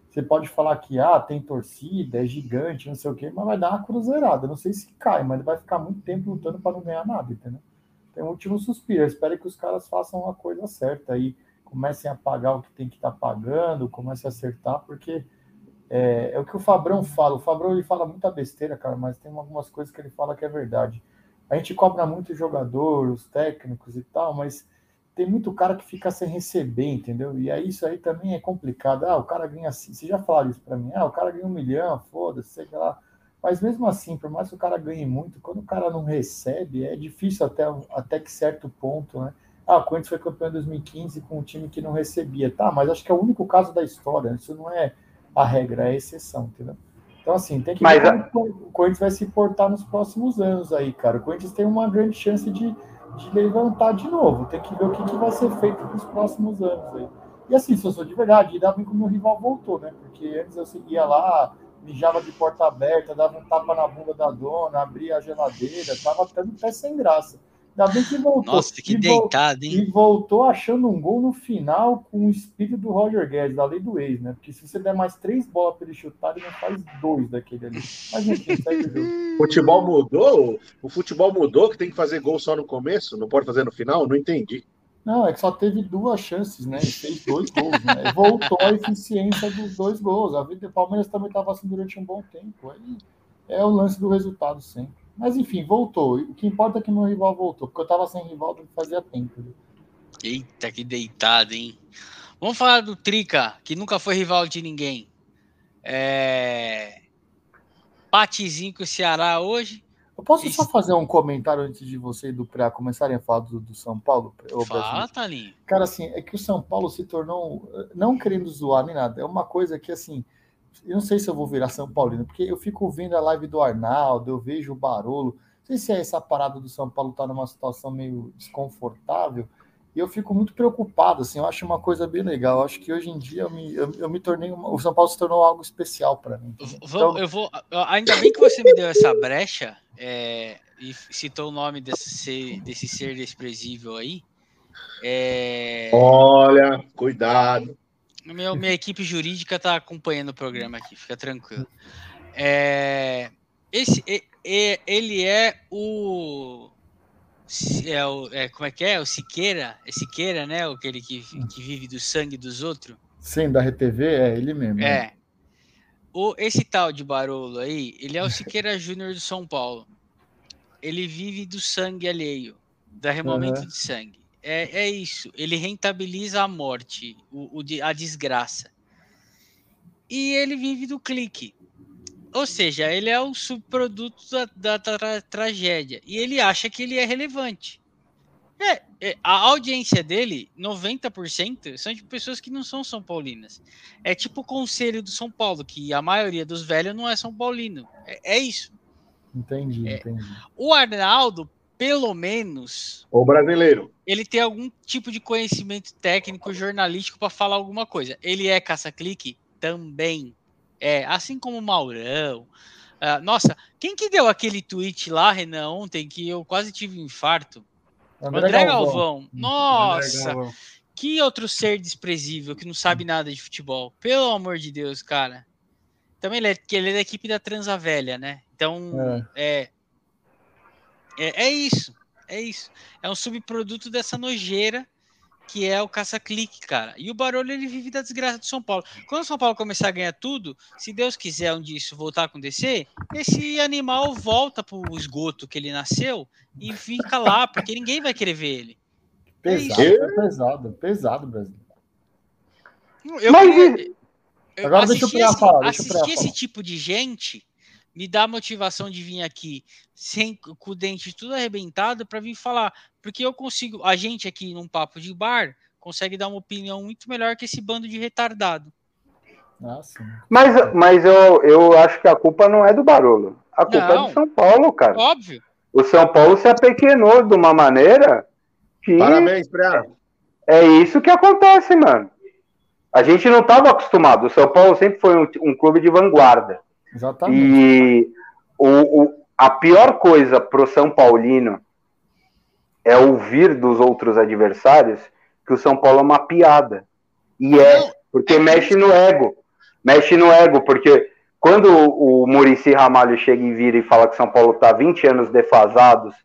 você pode falar que ah, tem torcida, é gigante, não sei o quê, mas vai dar uma cruzeirada. Não sei se cai, mas ele vai ficar muito tempo lutando para não ganhar nada, entendeu? Tem um último suspiro. Eu espero que os caras façam a coisa certa aí, comecem a pagar o que tem que estar tá pagando, comecem a acertar, porque é, é, o que o Fabrão fala. O Fabrão ele fala muita besteira, cara, mas tem algumas coisas que ele fala que é verdade. A gente cobra muito jogador, os técnicos e tal, mas tem muito cara que fica sem receber, entendeu? E aí isso aí também é complicado. Ah, o cara ganha assim. Você já falaram isso para mim? Ah, o cara ganha um milhão, foda-se, sei lá. Mas mesmo assim, por mais que o cara ganhe muito, quando o cara não recebe, é difícil até, até que certo ponto, né? Ah, o Corinthians foi campeão em 2015 com um time que não recebia. Tá, mas acho que é o único caso da história. Isso não é a regra, é a exceção, entendeu? Então, assim, tem que mas, ver como o Corinthians vai se portar nos próximos anos aí, cara. O Corinthians tem uma grande chance de, de levantar de novo. Tem que ver o que, que vai ser feito nos próximos anos aí. E assim, se eu sou de verdade, ainda bem que o meu rival voltou, né? Porque antes eu seguia lá, mijava de porta aberta, dava um tapa na bunda da dona, abria a geladeira, tava até no pé sem graça. Ainda bem que voltou. Nossa, que e deitado, hein? E voltou achando um gol no final com o espírito do Roger Guedes, da lei do ex, né? Porque se você der mais três bolas para ele chutar, ele não faz dois daquele ali. Mas enfim, segue o jogo. O futebol mudou? O futebol mudou que tem que fazer gol só no começo? Não pode fazer no final? Não entendi. Não, é que só teve duas chances, né? E fez dois gols, né? Voltou a eficiência dos dois gols. A vida do Palmeiras também estava assim durante um bom tempo. Aí é o lance do resultado sempre. Mas enfim, voltou. O que importa é que meu rival voltou, porque eu tava sem rival fazia tempo. Eita, que deitado, hein? Vamos falar do Trica, que nunca foi rival de ninguém. É... Patizinho com o Ceará hoje. Eu posso Esse... só fazer um comentário antes de você e do Pra começarem a falar do, do São Paulo? Fala, Thalinho. Cara, assim, é que o São Paulo se tornou, não querendo zoar nem nada, é uma coisa que, assim, eu não sei se eu vou virar São Paulino, porque eu fico vendo a live do Arnaldo, eu vejo o Barolo. Não sei se é essa parada do São Paulo estar tá numa situação meio desconfortável. E eu fico muito preocupado, assim, eu acho uma coisa bem legal. Eu acho que hoje em dia eu me, eu, eu me tornei. Uma, o São Paulo se tornou algo especial para mim. Então, eu vou. Ainda bem que você me deu essa brecha é, e citou o nome desse ser, desse ser desprezível aí. É... Olha, cuidado. Meu, minha equipe jurídica está acompanhando o programa aqui, fica tranquilo. É, esse, é, ele é o, é o é, como é que é? O Siqueira? É Siqueira, né? Aquele que, que vive do sangue dos outros? Sim, da RTV, é ele mesmo. É. Né? O, esse tal de Barolo aí, ele é o Siqueira Júnior de São Paulo. Ele vive do sangue alheio, derramamento uhum. de sangue. É, é isso. Ele rentabiliza a morte, o, o, a desgraça. E ele vive do clique. Ou seja, ele é o subproduto da, da tra tragédia. E ele acha que ele é relevante. É, é, a audiência dele, 90%, são de pessoas que não são São Paulinas. É tipo o conselho do São Paulo, que a maioria dos velhos não é São Paulino. É, é isso. Entendi, é. entendi. O Arnaldo, pelo menos. O brasileiro. Ele tem algum tipo de conhecimento técnico, jornalístico para falar alguma coisa. Ele é caça-clique? Também. É, assim como o Maurão. Uh, nossa, quem que deu aquele tweet lá, Renan, ontem, que eu quase tive um infarto? André, André Galvão. Galvão. Nossa! André Galvão. Que outro ser desprezível que não sabe nada de futebol. Pelo amor de Deus, cara. Também ele é, ele é da equipe da Transa Velha, né? Então, é, é é, é isso, é isso. É um subproduto dessa nojeira que é o caça-clique, cara. E o Barulho ele vive da desgraça do São Paulo. Quando o São Paulo começar a ganhar tudo, se Deus quiser um dia isso voltar a acontecer, esse animal volta pro esgoto que ele nasceu e fica lá, porque ninguém vai querer ver ele. Pesado, é, é pesado, pesado, Brasil. Eu, Mas queria- eu Agora deixa esse- falar, deixa o assistir esse falar. tipo de gente me dá motivação de vir aqui sem com o dente tudo arrebentado para vir falar, porque eu consigo, a gente aqui num papo de bar consegue dar uma opinião muito melhor que esse bando de retardado. Ah, sim. Mas, mas eu, eu acho que a culpa não é do Barolo. A culpa é Não. do São Paulo, cara. Óbvio. O São Paulo se apequenou de uma maneira que Parabéns, Preá. é isso que acontece, mano. A gente não estava acostumado. O São Paulo sempre foi um, um clube de vanguarda. Exatamente. E o, o- a pior coisa pro São Paulino é ouvir dos outros adversários que o São Paulo é uma piada. E é, porque é mexe no ego. Mexe no ego, porque quando o Murici Ramalho chega e vira e fala que São Paulo está 20 anos defasados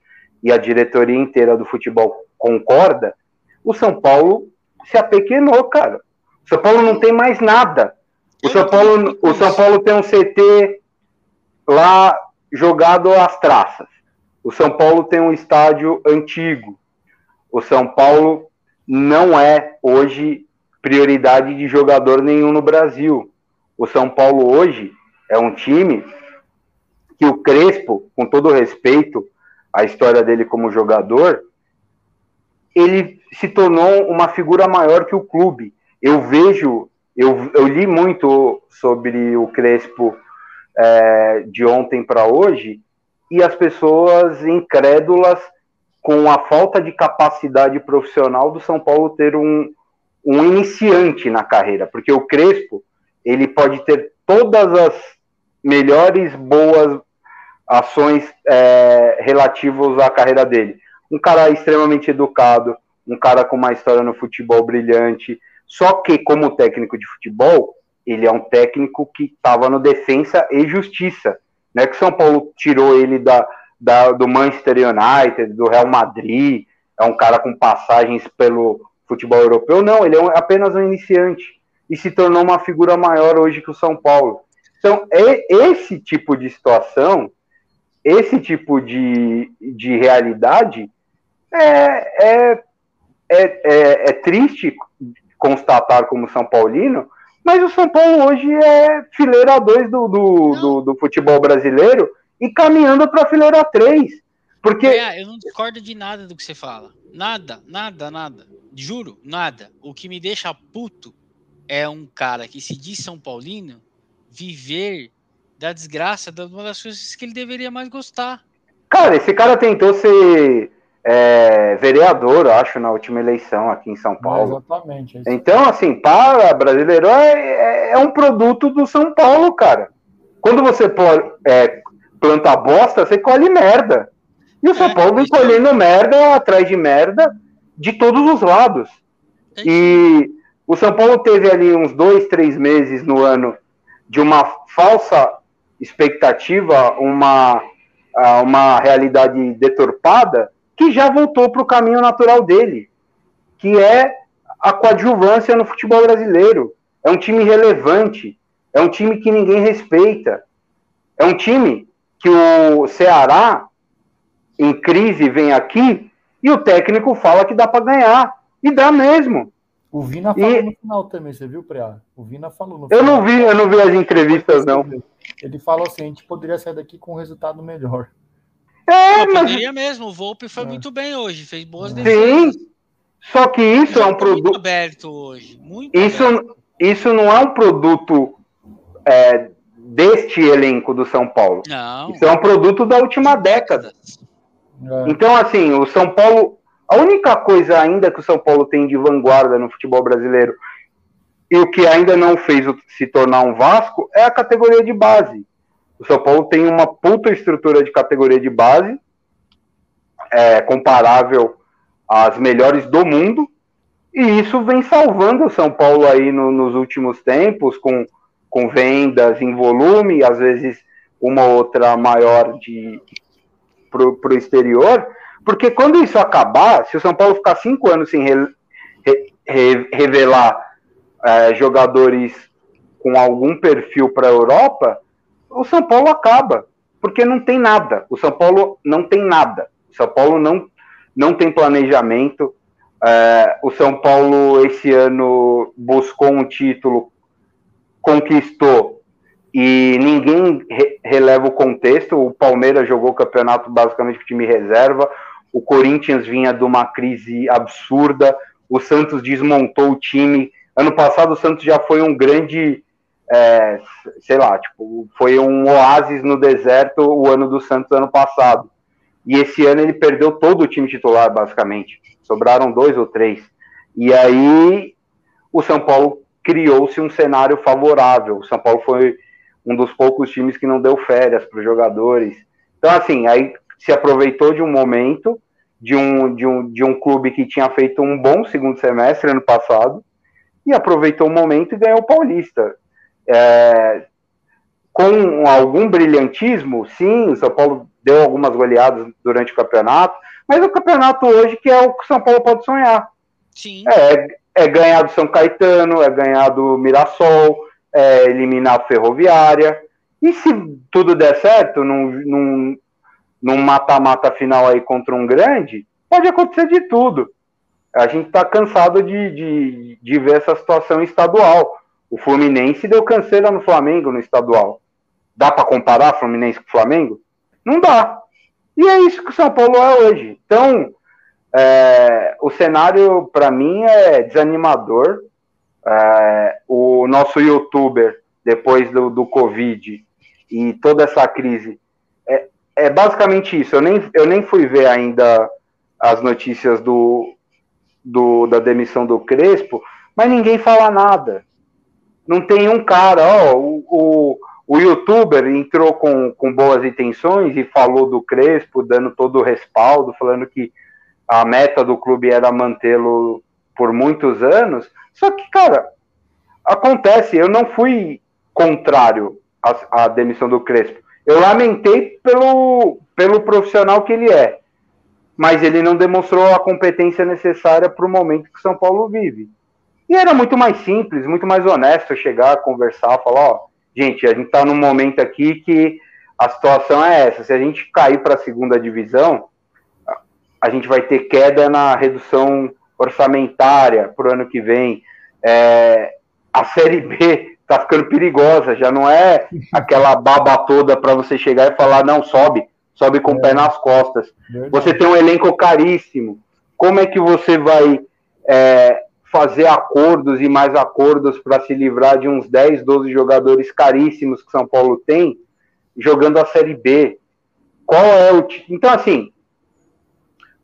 e a diretoria inteira do futebol concorda, o São Paulo se apequenou, cara. O São Paulo não tem mais nada. O São Paulo, o São. Paulo tem um CT lá jogado às traças. O São Paulo tem um estádio antigo. O São Paulo não é hoje prioridade de jogador nenhum no Brasil. O São Paulo hoje é um time que o Crespo, com todo respeito à história dele como jogador, ele se tornou uma figura maior que o clube. Eu vejo, eu, eu li muito sobre o Crespo é, de ontem para hoje e as pessoas incrédulas com a falta de capacidade profissional do São Paulo ter um, um iniciante na carreira, porque o Crespo ele pode ter todas as melhores boas ações é, relativas à carreira dele. Um cara extremamente educado, um cara com uma história no futebol brilhante. Só que, como técnico de futebol, ele é um técnico que estava no defensa e justiça. Não é que São Paulo tirou ele da, da, do Manchester United, do Real Madrid, é um cara com passagens pelo futebol europeu. Não, ele é um- apenas um iniciante e se tornou uma figura maior hoje que o São Paulo. Então, é esse tipo de situação, esse tipo de, de realidade é, é, é, é, é triste constatar como São Paulino, mas o São Paulo hoje é fileira 2 do, do, do, do futebol brasileiro e caminhando para a fileira 3. Porque É, eu não discordo de nada do que você fala. Nada, nada, nada. Juro, nada. O que me deixa puto é um cara que se diz São Paulino viver da desgraça de uma das coisas que ele deveria mais gostar. Cara, esse cara tentou ser é, vereador, eu acho, na última eleição aqui em São É, Paulo. exatamente. é. Então, assim, para brasileiro é, é- é um produto do São Paulo, cara. Quando você pô- é, planta bosta, você colhe merda. E o São É, Paulo vem colhendo merda atrás de merda de todos os lados. É E o São Paulo teve ali uns dois, três meses no ano de uma falsa expectativa, uma, ah, uma realidade deturpada, que já voltou para o caminho natural dele, que é a coadjuvância no futebol brasileiro. É um time relevante, é um time que ninguém respeita, é um time que o Ceará, em crise, vem aqui e o técnico fala que dá para ganhar. E dá mesmo. O Vina falou E- no final também, você viu, Preá? O Vina falou no Eu final. não vi, eu não vi as entrevistas, não. Ele falou assim: a gente poderia sair daqui com um resultado melhor. É, Pô, mas poderia mesmo. O Volpe foi É. muito bem hoje, fez boas defesas. sim. Só que isso é um muito produto. aberto hoje. Muito Isso, aberto. isso não é um produto é, deste elenco do São Paulo. Não. Isso é um produto da última década. É, Então, assim, o São Paulo. A única coisa ainda que o São Paulo tem de vanguarda no futebol brasileiro e o que ainda não fez o- se tornar um Vasco é a categoria de base. O São Paulo tem uma puta estrutura de categoria de base, é, comparável às melhores do mundo, e isso vem salvando o São Paulo aí no- nos últimos tempos, com, com vendas em volume, às vezes uma outra maior de pro, pro exterior, porque quando isso acabar, se o São Paulo ficar cinco anos sem re, re, revelar é, jogadores com algum perfil para a Europa, o São Paulo acaba, porque não tem nada. O São Paulo não tem nada. O São Paulo não, não tem planejamento. É, o São Paulo, esse ano, buscou um título, conquistou, e ninguém re releva o contexto. O Palmeiras jogou o campeonato basicamente com time reserva. O Corinthians vinha de uma crise absurda. O Santos desmontou o time. Ano passado, o Santos já foi um grande é, sei lá, tipo, foi um oásis no deserto o ano do Santos ano passado. E esse ano ele perdeu todo o time titular, basicamente. Sobraram dois ou três. E aí o São Paulo criou-se um cenário favorável. O São Paulo foi um dos poucos times que não deu férias para os jogadores. Então, assim, aí se aproveitou de um momento de um, de, um, de um clube que tinha feito um bom segundo semestre ano passado e aproveitou o momento e ganhou o Paulista é, com algum brilhantismo, sim, o São Paulo deu algumas goleadas durante o campeonato, mas o campeonato hoje que é o que o São Paulo pode sonhar. Sim. É, é ganhar do São Caetano, é ganhar do Mirassol, é eliminar a Ferroviária. E se tudo der certo, num, num, mata-mata final aí contra um grande, pode acontecer de tudo. A gente está cansado de, de, de ver essa situação estadual. O Fluminense deu canseira no Flamengo no estadual. Dá para comparar Fluminense com Flamengo? Não dá. E é isso que o São Paulo é hoje. Então, é, o cenário para mim é desanimador. É, o nosso youtuber, depois do, do Covid e toda essa crise, é, é basicamente isso. Eu nem, eu nem fui ver ainda as notícias do, do, da demissão do Crespo, mas ninguém fala nada não tem um cara, ó, o, o, o youtuber entrou com, com boas intenções e falou do Crespo, dando todo o respaldo, falando que a meta do clube era mantê-lo por muitos anos. Só que, cara, acontece, eu não fui contrário à, à demissão do Crespo. Eu lamentei pelo, pelo profissional que ele é, mas ele não demonstrou a competência necessária para o momento que São Paulo vive. E era muito mais simples, muito mais honesto chegar, conversar, falar, ó, gente, a gente está num momento aqui que a situação é essa. Se a gente cair para a segunda divisão, a gente vai ter queda na redução orçamentária para o ano que vem. É, a Série B está ficando perigosa, já não é aquela baba toda para você chegar e falar, não, sobe, sobe com o pé nas costas. Você tem um elenco caríssimo. Como é que você vai é, fazer acordos e mais acordos para se livrar de uns 10, 12 jogadores caríssimos que São Paulo tem, jogando a Série B. Qual é o. Então, assim,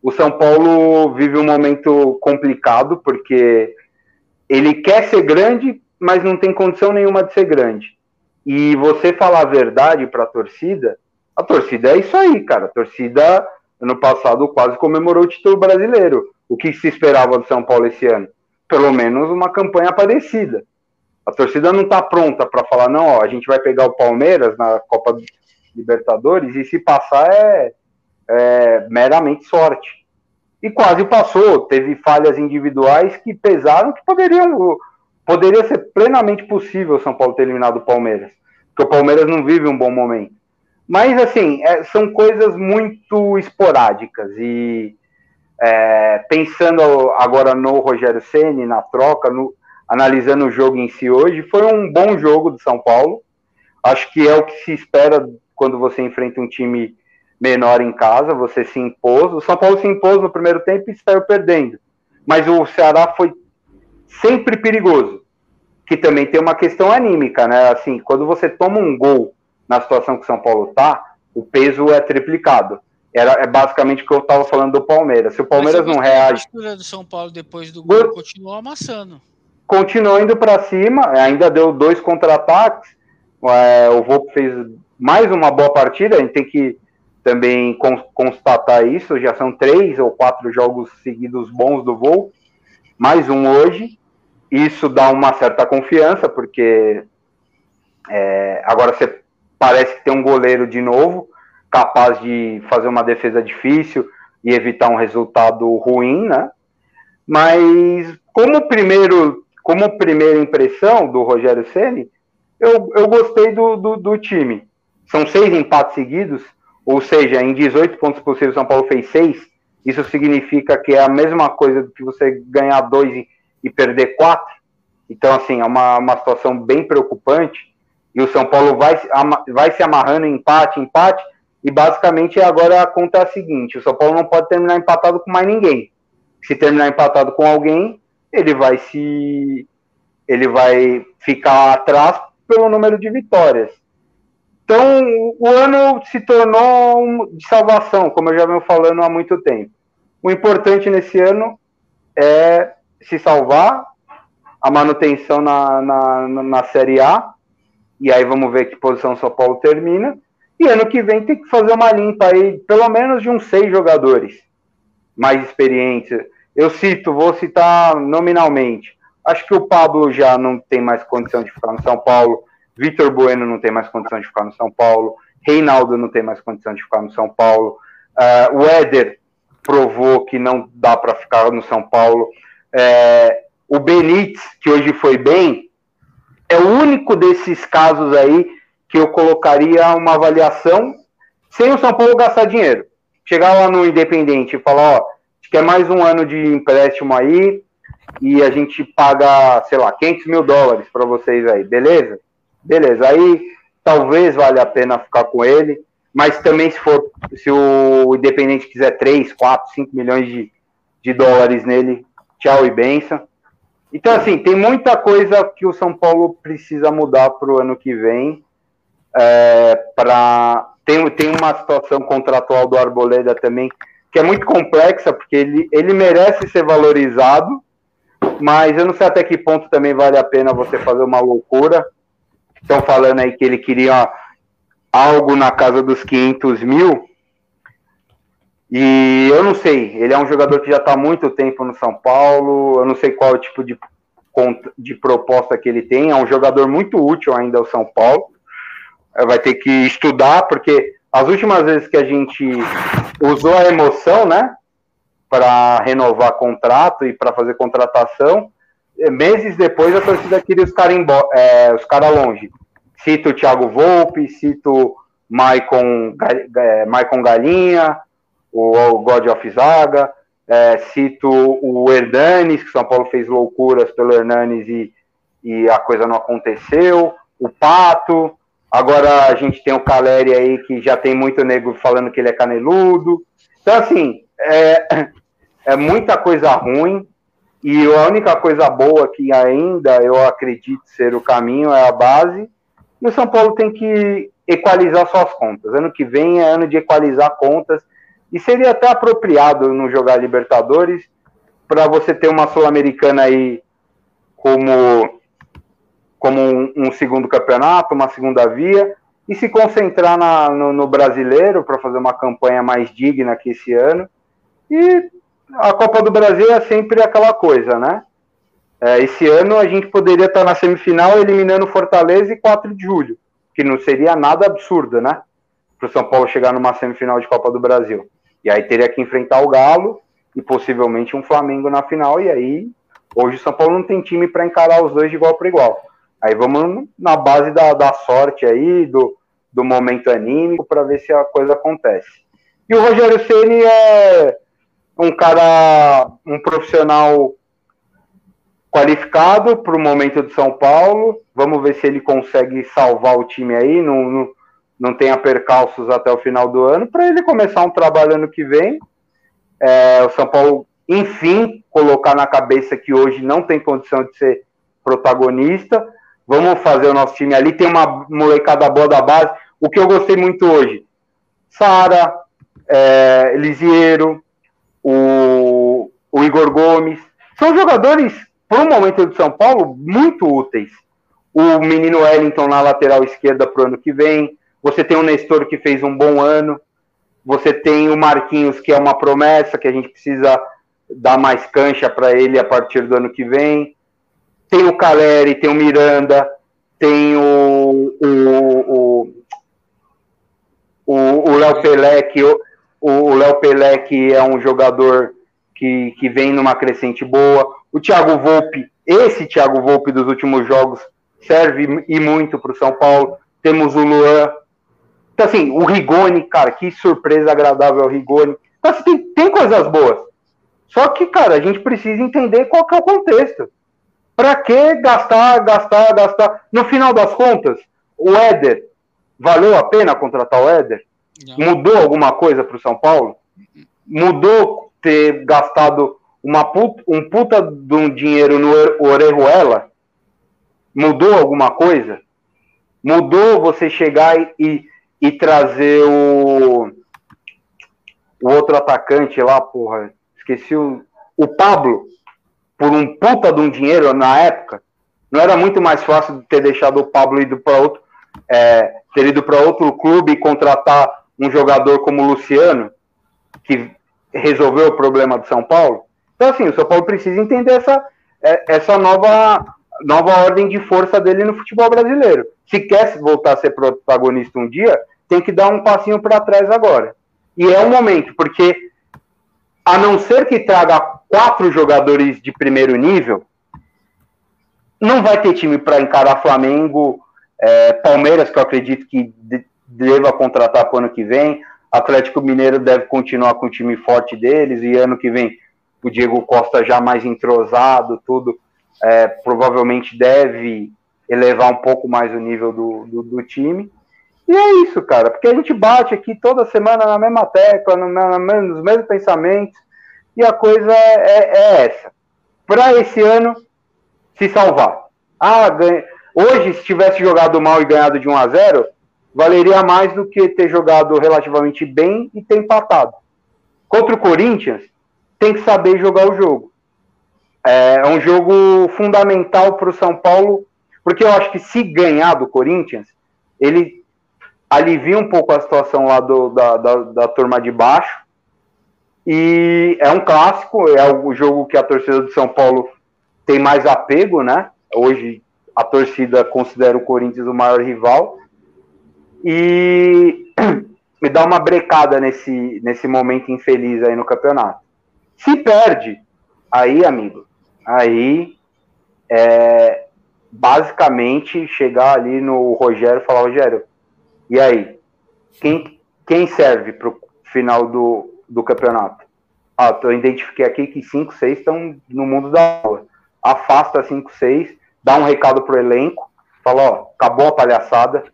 o São Paulo vive um momento complicado, porque ele quer ser grande, mas não tem condição nenhuma de ser grande. E você falar a verdade para a torcida, a torcida é isso aí, cara. A torcida, ano passado, quase comemorou o título brasileiro. O que se esperava do São Paulo esse ano? Pelo menos uma campanha parecida. A torcida não está pronta para falar, não, ó, a gente vai pegar o Palmeiras na Copa Libertadores e se passar é, é meramente sorte. E quase passou, teve falhas individuais que pesaram que poderiam poderia ser plenamente possível o São Paulo ter eliminado o Palmeiras, porque o Palmeiras não vive um bom momento. Mas assim, é, são coisas muito esporádicas e é, pensando agora no Rogério Ceni na troca, no, analisando o jogo em si hoje, foi um bom jogo do São Paulo. Acho que é o que se espera quando você enfrenta um time menor em casa, você se impôs. O São Paulo se impôs no primeiro tempo e saiu perdendo. Mas o Ceará foi sempre perigoso, que também tem uma questão anímica, né? Assim, quando você toma um gol na situação que o São Paulo tá, o peso é triplicado. Era é basicamente o que eu estava falando do Palmeiras. Se o Palmeiras não reage. A do São Paulo depois do gol continuou amassando. Continuou indo para cima, ainda deu dois contra-ataques. É, o Volpe fez mais uma boa partida. A gente tem que também constatar isso. Já são três ou quatro jogos seguidos bons do Volpe, mais um hoje. Isso dá uma certa confiança, porque é, agora você parece que tem um goleiro de novo capaz de fazer uma defesa difícil e evitar um resultado ruim, né? Mas como primeiro, como primeira impressão do Rogério Ceni, eu, eu gostei do, do, do, time. São seis empates seguidos, ou seja, em 18 pontos possíveis, São Paulo fez seis. Isso significa que é a mesma coisa do que você ganhar dois e, e perder quatro. Então, assim, é uma, uma situação bem preocupante. E o São Paulo vai, vai se amarrando em empate, empate. E basicamente agora a conta é a seguinte: o São Paulo não pode terminar empatado com mais ninguém. Se terminar empatado com alguém, ele vai se. Ele vai ficar atrás pelo número de vitórias. Então, o ano se tornou de salvação, como eu já venho falando há muito tempo. O importante nesse ano é se salvar, a manutenção na, na, na Série A, e aí vamos ver que posição o São Paulo termina. E ano que vem tem que fazer uma limpa aí, pelo menos de uns seis jogadores mais experientes. Eu cito, vou citar nominalmente. Acho que o Pablo já não tem mais condição de ficar no São Paulo. Vitor Bueno não tem mais condição de ficar no São Paulo. Reinaldo não tem mais condição de ficar no São Paulo. Uh, o Éder provou que não dá para ficar no São Paulo. É, o Benítez, que hoje foi bem, é o único desses casos aí que eu colocaria uma avaliação sem o São Paulo gastar dinheiro. Chegar lá no Independente e falar, ó, quer mais um ano de empréstimo aí, e a gente paga, sei lá, 500 mil dólares para vocês aí, beleza? Beleza, aí talvez valha a pena ficar com ele, mas também se for, se o Independente quiser 3, 4, 5 milhões de, de dólares nele, tchau e benção. Então, assim, tem muita coisa que o São Paulo precisa mudar para o ano que vem. É, pra... tem, tem uma situação contratual do Arboleda também que é muito complexa, porque ele, ele merece ser valorizado, mas eu não sei até que ponto também vale a pena você fazer uma loucura. Estão falando aí que ele queria algo na casa dos 500 mil. E eu não sei, ele é um jogador que já está há muito tempo no São Paulo, eu não sei qual é o tipo de, de proposta que ele tem, é um jogador muito útil ainda ao São Paulo. Vai ter que estudar, porque as últimas vezes que a gente usou a emoção, né? para renovar contrato e para fazer contratação. Eh, meses depois a torcida queria os caras é, os cara longe. Cito o Thiago Volpe, cito Maicon, Maicon Galinha, o, o God of Zaga, é, cito o Hernanes, que São Paulo fez loucuras pelo Hernanes e, e a coisa não aconteceu, o Pato, agora a gente tem o Caleri aí que já tem muito nego falando que ele é caneludo. Então, assim, é, é muita coisa ruim e a única coisa boa que ainda eu acredito ser o caminho é a base. E o São Paulo tem que equalizar suas contas. Ano que vem é ano de equalizar contas e seria até apropriado não jogar Libertadores para você ter uma Sul-Americana aí como como um, um, segundo campeonato, uma segunda via, e se concentrar na, no, no brasileiro para fazer uma campanha mais digna que esse ano. E a Copa do Brasil é sempre aquela coisa, né? É, esse ano a gente poderia estar na semifinal eliminando Fortaleza e 4 de julho, que não seria nada absurdo, né? Para o São Paulo chegar numa semifinal de Copa do Brasil. E aí teria que enfrentar o Galo e possivelmente um Flamengo na final. E aí, hoje o São Paulo não tem time para encarar os dois de igual para igual. Aí vamos na base da, da sorte aí, do, do momento anímico, para ver se a coisa acontece. E o Rogério Ceni é um cara, um profissional qualificado para o momento de São Paulo. Vamos ver se ele consegue salvar o time aí, não, não, não tenha percalços até o final do ano, para ele começar um trabalho ano que vem. É, o São Paulo, enfim, colocar na cabeça que hoje não tem condição de ser protagonista. Vamos fazer o nosso time ali. Tem uma molecada boa da base. O que eu gostei muito hoje: Sara, é, o, o Igor Gomes. São jogadores, para o momento do São Paulo, muito úteis. O menino Wellington na lateral esquerda para o ano que vem. Você tem o Nestor que fez um bom ano. Você tem o Marquinhos, que é uma promessa, que a gente precisa dar mais cancha para ele a partir do ano que vem. Tem o Caleri, tem o Miranda, tem o, o, o, Léo Pelé, que o Léo Pelé, que é um jogador que, que vem numa crescente boa. O Thiago Volpe, esse Thiago Volpe dos últimos jogos, serve e muito para o São Paulo. Temos o Luan. Então, assim, o Rigoni, cara, que surpresa agradável o Rigoni. Então, assim, tem, tem coisas boas. Só que, cara, a gente precisa entender qual que é o contexto. Para que gastar, gastar, gastar? No final das contas, o Éder, valeu a pena contratar o Éder? Não. Mudou alguma coisa para o São Paulo? Mudou ter gastado uma puta, um puta de um dinheiro no Orejuela? Mudou alguma coisa? Mudou você chegar e, e, trazer o, o outro atacante lá, porra, esqueci o, o Pablo, por um puta de um dinheiro na época? Não era muito mais fácil ter deixado o Pablo ido para outro, é, ter ido para outro clube e contratar um jogador como o Luciano, que resolveu o problema do São Paulo? Então, assim, o São Paulo precisa entender essa, é, essa nova, nova ordem de força dele no futebol brasileiro. Se quer voltar a ser protagonista um dia, tem que dar um passinho para trás agora. E é o momento, porque a não ser que traga quatro jogadores de primeiro nível, não vai ter time para encarar Flamengo, é, Palmeiras, que eu acredito que de, deva contratar para o ano que vem, Atlético Mineiro deve continuar com o time forte deles, e ano que vem o Diego Costa já mais entrosado, tudo, é, provavelmente deve elevar um pouco mais o nível do, do, do, time. E é isso, cara, porque a gente bate aqui toda semana na mesma tecla, no, na, nos mesmos pensamentos, e a coisa é, é, essa. Para esse ano, se salvar. Ah, ganha... Hoje, se tivesse jogado mal e ganhado de 1 a 0 valeria mais do que ter jogado relativamente bem e ter empatado. Contra o Corinthians, tem que saber jogar o jogo. É, é um jogo fundamental para o São Paulo, porque eu acho que se ganhar do Corinthians, ele alivia um pouco a situação lá do, da, da, da turma de baixo. E é um clássico, é o jogo que a torcida do São Paulo tem mais apego, né? Hoje a torcida considera o Corinthians o maior rival. E me dá uma brecada nesse, nesse momento infeliz aí no campeonato. Se perde, aí, amigo, aí é basicamente chegar ali no Rogério e falar, Rogério, e aí? Quem, quem serve para o final do, do campeonato? Ah, eu identifiquei aqui que 5, 6 estão no mundo da aula. Afasta 5, 6, dá um recado pro elenco, fala, ó, acabou a palhaçada,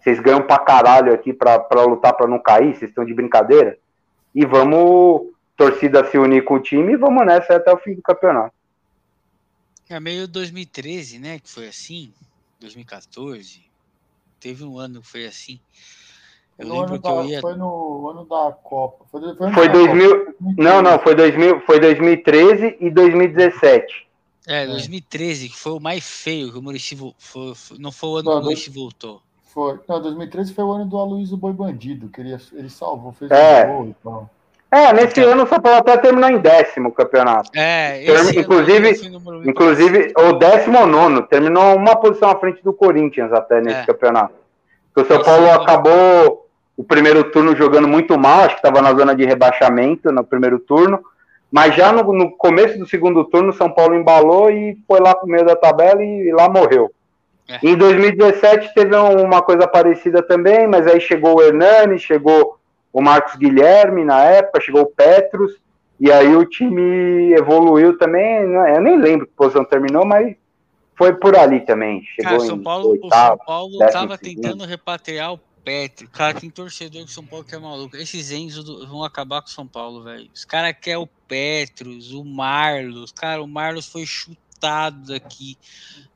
vocês ganham pra caralho aqui pra, pra lutar pra não cair, vocês estão de brincadeira, e vamos torcida se unir com o time e vamos nessa até o fim do campeonato. É meio 2013, né? Que foi assim. 2014. Teve um ano que foi assim. Eu no lembro que da, eu ia... Foi no ano da Copa. Foi, foi, foi 2000. Copa. Não, não, foi, 2000, foi 2013 e 2017. É, 2013, que foi o mais feio que o Murici foi, não foi o ano não, que o Murici voltou. Foi. Não, 2013 foi o ano do Aloysio Boi Bandido, que ele, ele salvou, fez é. um gol e tal. É, nesse então, ano o São Paulo até terminou em décimo campeonato. É, esse inclusive, inclusive o décimo nono, terminou uma posição à frente do Corinthians até nesse é. campeonato. O São Paulo acabou o primeiro turno jogando muito mal, acho que estava na zona de rebaixamento no primeiro turno, mas já no, no começo do segundo turno o São Paulo embalou e foi lá pro meio da tabela e, e lá morreu. É. Em 2017 teve uma coisa parecida também, mas aí chegou o Hernani, chegou o Marcos Guilherme na época, chegou o Petros, e aí o time evoluiu também. Eu nem lembro que posição terminou, mas foi por ali também. Chegou Cara, São Paulo, oitavo, o São Paulo estava tentando repatriar o Petro. Cara, tem torcedor de São Paulo que é maluco. Esses Enzo vão acabar com o São Paulo, velho. Os caras querem o Petros, o Marlos. Cara, o Marlos foi chutado daqui.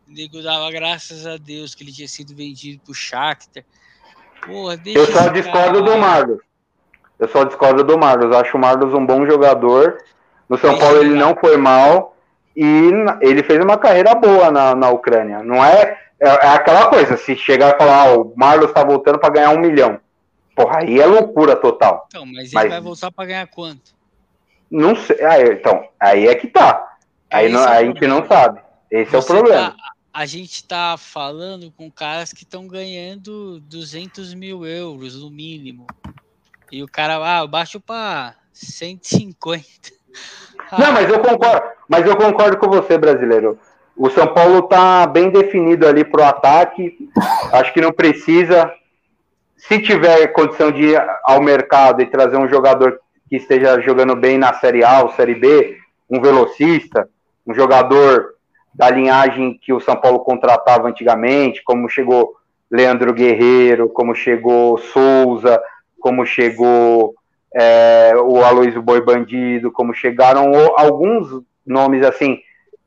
O nego dava graças a Deus que ele tinha sido vendido pro Shakhtar. Porra, Eu só discordo do Marlos. Eu só discordo do Marlos. Acho o Marlos um bom jogador. No São Paulo ele não foi mal e ele fez uma carreira boa na, na Ucrânia. Não é, é, é aquela coisa, se chegar e falar, ah, o Marlos está voltando para ganhar um milhão. Porra, aí é loucura total. Então, mas ele mas, vai voltar para ganhar quanto? Não sei. Aí, então, aí é que tá. Aí, não, é aí a gente não sabe. Esse Você é o problema. Tá, a gente tá falando com caras que estão ganhando 200 mil euros no mínimo. E o cara, ah, eu baixo pra 150. Não, mas eu concordo, mas eu concordo com você, brasileiro. O São Paulo tá bem definido ali pro ataque. Acho que não precisa. Se tiver condição de ir ao mercado e trazer um jogador que esteja jogando bem na Série A ou Série B, um velocista, um jogador da linhagem que o São Paulo contratava antigamente, como chegou Leandro Guerreiro, como chegou Souza, como chegou é, o Aloysio Boi Bandido, como chegaram alguns nomes assim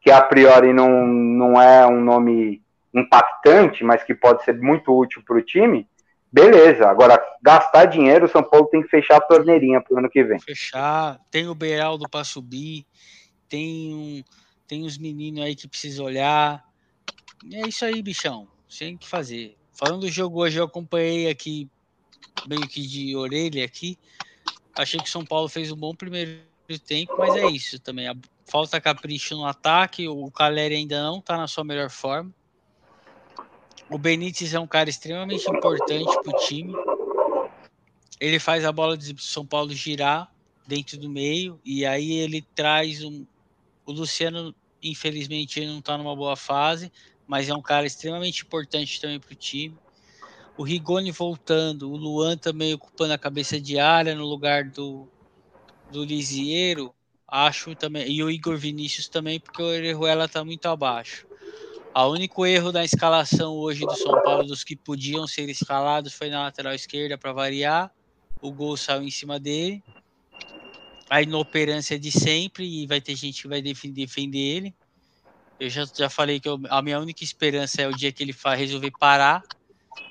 que a priori não, não é um nome impactante, mas que pode ser muito útil para o time, beleza. Agora, gastar dinheiro, o São Paulo tem que fechar a torneirinha para o ano que vem. Fechar, tem o Beraldo para subir, tem, um, tem os meninos aí que precisa olhar. É isso aí, bichão. Tem que fazer. Falando do jogo hoje, eu acompanhei aqui, meio que de orelha aqui. Achei que o São Paulo fez um bom primeiro tempo, mas é isso também. Falta capricho no ataque. O Caleri ainda não está na sua melhor forma. O Benítez é um cara extremamente importante para o time. Ele faz a bola de São Paulo girar dentro do meio e aí ele traz um. O Luciano, infelizmente, ele não está numa boa fase, mas é um cara extremamente importante também para o time. O Rigoni voltando, o Luan também ocupando a cabeça de área no lugar do, do Lisieiro, acho também. E o Igor Vinícius também, porque o Orejuela está muito abaixo. O único erro da escalação hoje do São Paulo, dos que podiam ser escalados, foi na lateral esquerda para variar. O gol saiu em cima dele. A inoperância de sempre, e vai ter gente que vai defender ele. Eu já, já falei que eu, a minha única esperança é o dia que ele resolver parar.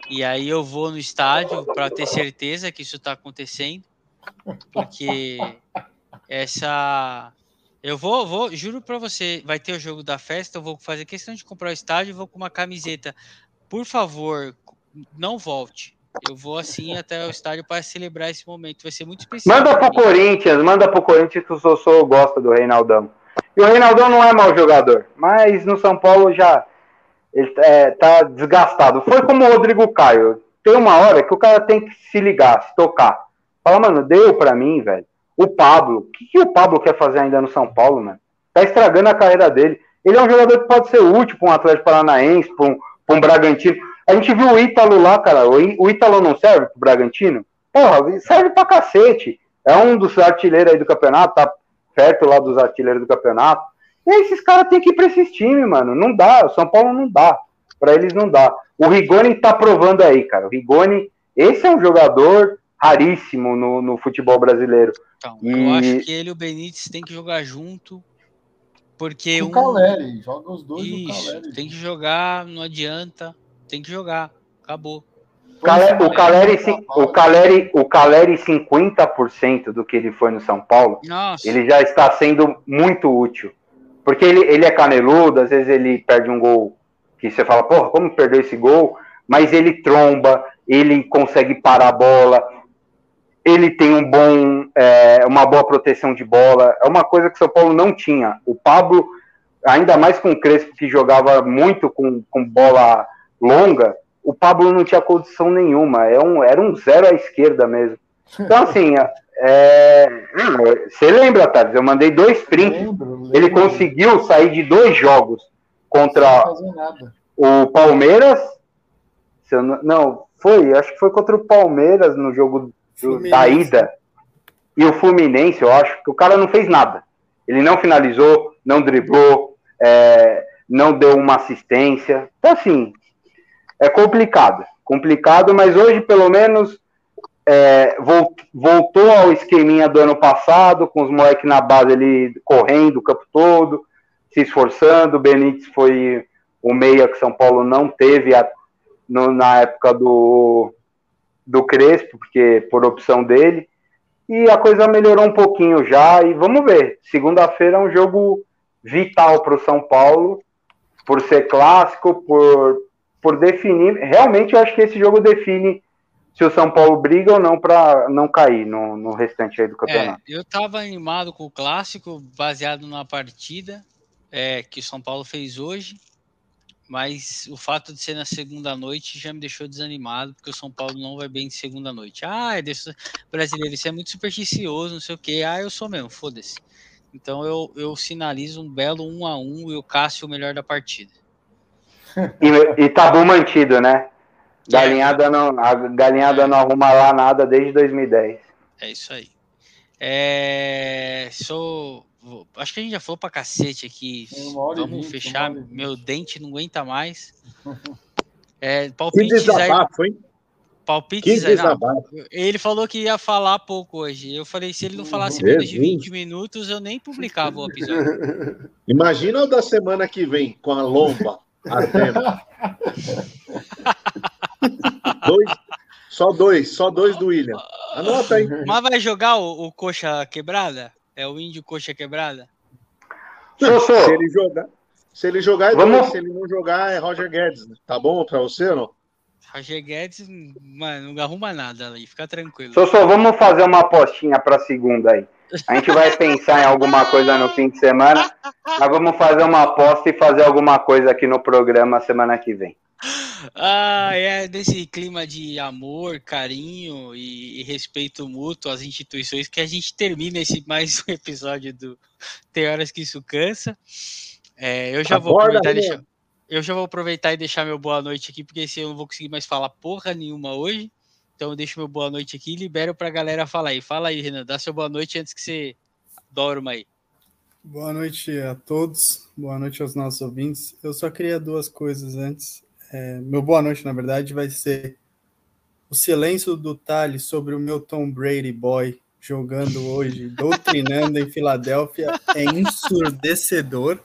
E aí eu vou no estádio para ter certeza que isso está acontecendo. Porque essa. Eu vou, vou, juro para você, vai ter o jogo da festa, eu vou fazer questão de comprar o estádio, vou com uma camiseta. Por favor, não volte. Eu vou assim até o estádio para celebrar esse momento. Vai ser muito especial. Manda pro Corinthians, manda pro Corinthians que o Sossô gosta do Reinaldão. E o Reinaldão não é mau jogador, mas no São Paulo já ele é, tá desgastado. Foi como o Rodrigo Caio. Tem uma hora que o cara tem que se ligar, se tocar. Fala, mano, deu para mim, velho. O Pablo, o que, que, o Pablo quer fazer ainda no São Paulo, mano? Tá estragando a carreira dele. Ele é um jogador que pode ser útil para um Atlético Paranaense, para um, um Bragantino. A gente viu o Ítalo lá, cara. O Ítalo não serve pro Bragantino? Porra, serve pra cacete. É um dos artilheiros aí do campeonato, tá perto lá dos artilheiros do campeonato. E aí esses caras têm que ir pra esses times, mano. Não dá. O São Paulo não dá. Para eles não dá. O Rigoni tá provando aí, cara. O Rigoni, esse é um jogador raríssimo no, no futebol brasileiro. Então, e... eu acho que ele e o Benítez tem que jogar junto, porque o um... Caleri, joga os dois Isso, Caleri. tem que jogar, não adianta, tem que jogar, acabou. o Caleri, o Caleri, o Caleri 50% do que ele foi no São Paulo, Nossa. ele já está sendo muito útil. Porque ele, ele é caneludo, às vezes ele perde um gol que você fala, porra, como perdeu esse gol? Mas ele tromba, ele consegue parar a bola, ele tem um bom, é, uma boa proteção de bola. É uma coisa que o São Paulo não tinha. O Pablo, ainda mais com o Crespo, que jogava muito com, com bola longa, o Pablo não tinha condição nenhuma. É um, era um zero à esquerda mesmo. Então, assim, é, você lembra, Thales? Eu mandei dois prints. Lembro, lembro. Ele conseguiu sair de dois jogos contra o Palmeiras. Não, não, foi, acho que foi contra o Palmeiras no jogo do, da ida e o Fluminense, eu acho que o cara não fez nada. Ele não finalizou, não driblou, é, não deu uma assistência. Então, assim, é complicado. Complicado, mas hoje, pelo menos, é, voltou ao esqueminha do ano passado, com os moleques na base ali correndo o campo todo, se esforçando. O Benítez foi o meia que São Paulo não teve a, no, na época do, do Crespo, porque por opção dele. E a coisa melhorou um pouquinho já. E vamos ver. Segunda-feira é um jogo vital para o São Paulo, por ser clássico, por, por definir. Realmente, eu acho que esse jogo define se o São Paulo briga ou não para não cair no, no restante aí do campeonato. É, eu estava animado com o clássico, baseado na partida é, que o São Paulo fez hoje mas o fato de ser na segunda noite já me deixou desanimado, porque o São Paulo não vai bem de segunda noite. Ah, é desse... brasileiro, isso é muito supersticioso, não sei o quê. Ah, eu sou mesmo, foda-se. Então eu, eu sinalizo um belo 1 a 1 e o Cássio o melhor da partida. E, e tabu mantido, né? Galinhada não, a galinhada não arruma lá nada desde 2010. É isso aí. É, sou. Acho que a gente já falou pra cacete aqui. Vamos 20, fechar. Meu dente não aguenta mais. É, palpites que desabafo, hein? Palpites aí. Ele falou que ia falar pouco hoje. Eu falei, se ele não falasse menos de 20 minutos, eu nem publicava o episódio. Imagina o da semana que vem, com a lomba ardendo. dois, só dois, só dois do William. Anota aí. Mas vai jogar o, o coxa quebrada? É o índio coxa quebrada? Se ele jogar, se ele jogar é Vamos... dois, se ele não jogar é Roger Guedes. Tá bom pra você ou não? Roger Guedes, mano, não arruma nada ali, fica tranquilo. Só, só vamos fazer uma apostinha pra segunda aí. A gente vai pensar em alguma coisa no fim de semana, mas vamos fazer uma aposta e fazer alguma coisa aqui no programa semana que vem. Ah, é desse clima de amor, carinho e, e, respeito mútuo às instituições que a gente termina esse mais um episódio do Tem Horas que Isso Cansa. É, eu já vou aproveitar e deixar, eu já vou aproveitar e deixar meu boa noite aqui, porque se eu não vou conseguir mais falar porra nenhuma hoje. Então eu deixo meu boa noite aqui e libero pra galera falar aí. Fala aí, Renan, dá seu boa noite antes que você dorma aí. Boa noite a todos, boa noite aos nossos ouvintes. Eu só queria duas coisas antes. É, meu boa noite, na verdade, vai ser o silêncio do Thales sobre o meu Tom Brady boy jogando hoje, doutrinando em Filadélfia, é ensurdecedor.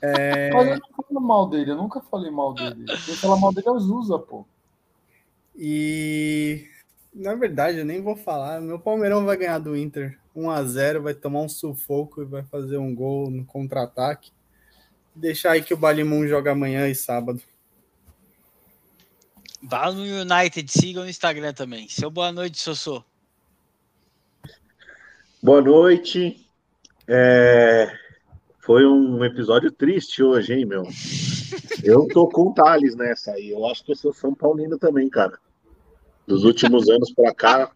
É... Mas eu não falo mal dele, eu nunca falei mal dele. Quem fala mal dele é o Zusa, pô. E na verdade, eu nem vou falar. Meu Palmeirão vai ganhar do Inter 1 a 0 vai tomar um sufoco e vai fazer um gol no contra-ataque. Deixar aí que o Balimun joga amanhã e sábado. Vá no United, siga no Instagram também. Seu boa noite, Sossô. Boa noite. É... Foi um episódio triste hoje, hein, meu? Eu tô com o Thales nessa aí. Eu acho que eu sou São Paulino também, cara. Dos últimos anos para cá,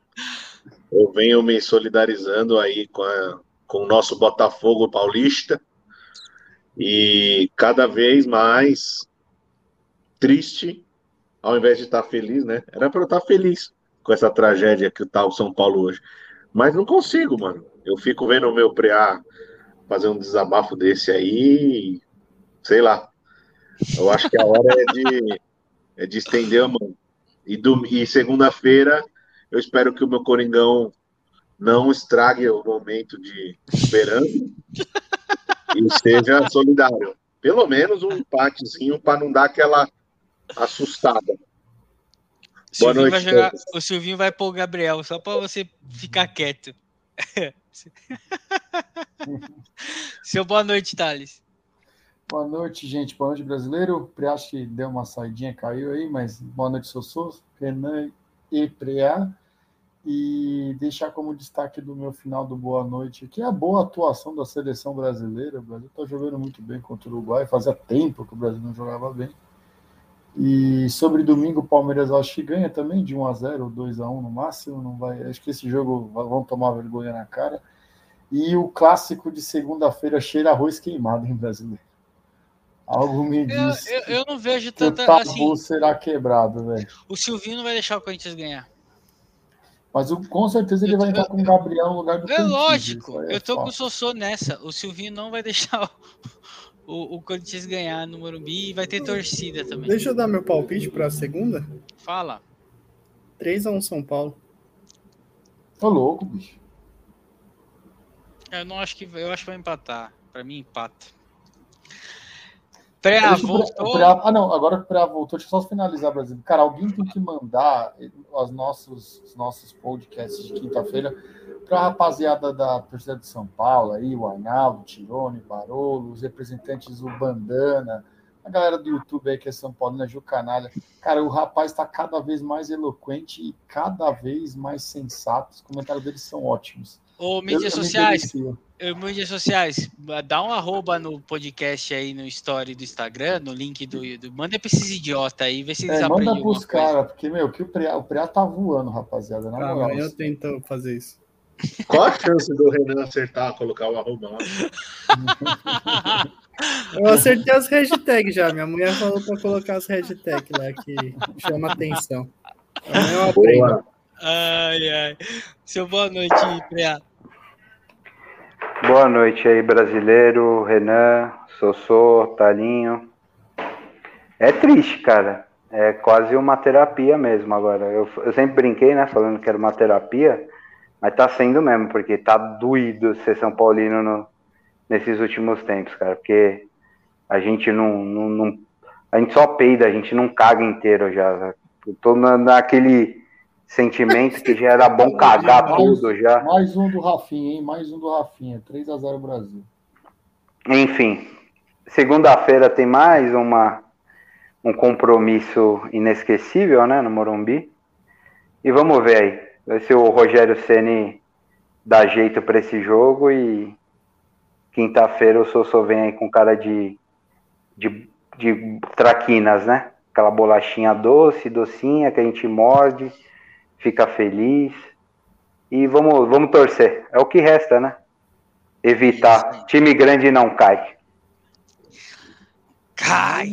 eu venho me solidarizando aí com, a, com o nosso Botafogo paulista. E cada vez mais triste, ao invés de estar feliz, né? Era para eu estar feliz com essa tragédia que tá o São Paulo hoje. Mas não consigo, mano. Eu fico vendo o meu preá fazer um desabafo desse aí, sei lá. Eu acho que a hora é de, é de estender a mão. E, e segunda-feira, eu espero que o meu Coringão não estrague o momento de esperança e seja solidário. Pelo menos um empatezinho para não dar aquela assustada. Boa noite. Jogar, o Silvinho vai pôr o Gabriel só para você ficar quieto. Seu boa noite, Thales. Boa noite, gente. Boa noite, brasileiro. O Preá acho que deu uma saidinha, caiu aí, mas boa noite, Sossô, Renan e Preá. E deixar como destaque do meu final do boa noite aqui a boa atuação da seleção brasileira. O Brasil está jogando muito bem contra o Uruguai. Fazia tempo que o Brasil não jogava bem. E sobre domingo, o Palmeiras acho que ganha também de 1 a 0 ou 2 a 1 no máximo. Não vai, acho que esse jogo vão tomar vergonha na cara. E o clássico de segunda-feira cheira arroz queimado em brasileiro. Algo me diz. Eu, eu, eu não vejo tanta. O tabu assim, será quebrado, velho. O Silvinho não vai deixar o Corinthians ganhar. Mas o, com certeza ele vai entrar com o Gabriel no lugar do É lógico, é eu tô fácil. com o Sossô nessa. O Silvinho não vai deixar o, o Corinthians ganhar no Morumbi e vai ter torcida também. Deixa eu dar meu palpite para a segunda. Fala. 3x1 São Paulo. Tô louco, bicho. Eu não acho que eu acho que vai empatar. Para mim empata. Pré voltou. ah, não, agora que o Pré voltou, deixa eu só finalizar, Brasil. Cara, alguém tem que mandar os nossos, os nossos podcasts de quinta-feira para a rapaziada da torcida de São Paulo, aí, o Arnaldo, Tirone, Barolo, os representantes do Bandana, a galera do YouTube aí que é São Paulina, Ju Canalha. Cara, o rapaz está cada vez mais eloquente e cada vez mais sensato. Os comentários dele são ótimos. Ô, mídias eu, sociais, eu, mídias sociais, dá um arroba no podcast aí no story do Instagram, no link do, do manda pra esses idiotas aí, vê se eles é, Manda pros caras, porque, meu, que o Preá, o Preá tá voando, rapaziada. Na moral, eu tento fazer isso. Qual a chance do Renan acertar, colocar o arroba? Eu acertei as hashtags já. Minha mulher falou para colocar as hashtags lá que chama atenção. Eu aprendo. Ai, ai. Seu boa noite, Preá. Boa noite aí, brasileiro, Renan, Sossô, Talinho. É triste, cara. É quase uma terapia mesmo agora. Eu, eu sempre brinquei, né, falando que era uma terapia, mas tá sendo mesmo, porque tá doído ser São Paulino no, nesses últimos tempos, cara. Porque a gente não, não, não, A gente só peida, a gente não caga inteiro já. Eu tô na, naquele sentimento que já era bom cagar mais, tudo já. Mais um do Rafinha, hein? Mais um do Rafinha. 3 a 0 Brasil. Enfim, segunda-feira tem mais uma um compromisso inesquecível, né, no Morumbi. E vamos ver aí, se o Rogério Ceni dá jeito para esse jogo e quinta-feira o Sossô vem aí com cara de, de, de traquinas, né? Aquela bolachinha doce, docinha que a gente morde, fica feliz. E vamos, vamos torcer. É o que resta, né? Evitar. Time grande não cai. Cai!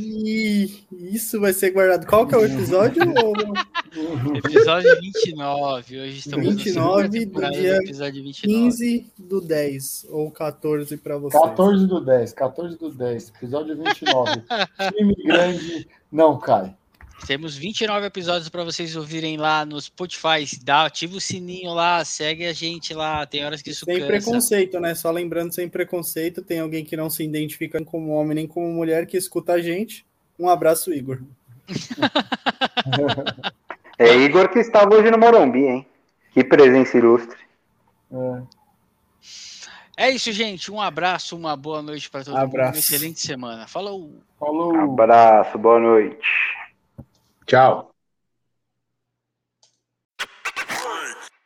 Isso vai ser guardado. Qual que é o episódio? episódio 29. Hoje estamos 29 do dia episódio 29. 15 do 10 ou 14 para vocês. 14 do 10, 14 do 10, episódio 29. Time grande não cai. Temos 29 episódios para vocês ouvirem lá no Spotify. Dá, ativa o sininho lá, segue a gente lá. Tem horas que isso Sem cansa. preconceito, né? Só lembrando, sem preconceito, tem alguém que não se identifica como homem nem como mulher que escuta a gente. Um abraço, Igor. é Igor que estava hoje no Morumbi, hein? Que presença ilustre. É. É isso, gente. Um abraço, uma boa noite para todo abraço. mundo. Uma excelente semana. Falou. Falou. Abraço, boa noite. Tchau.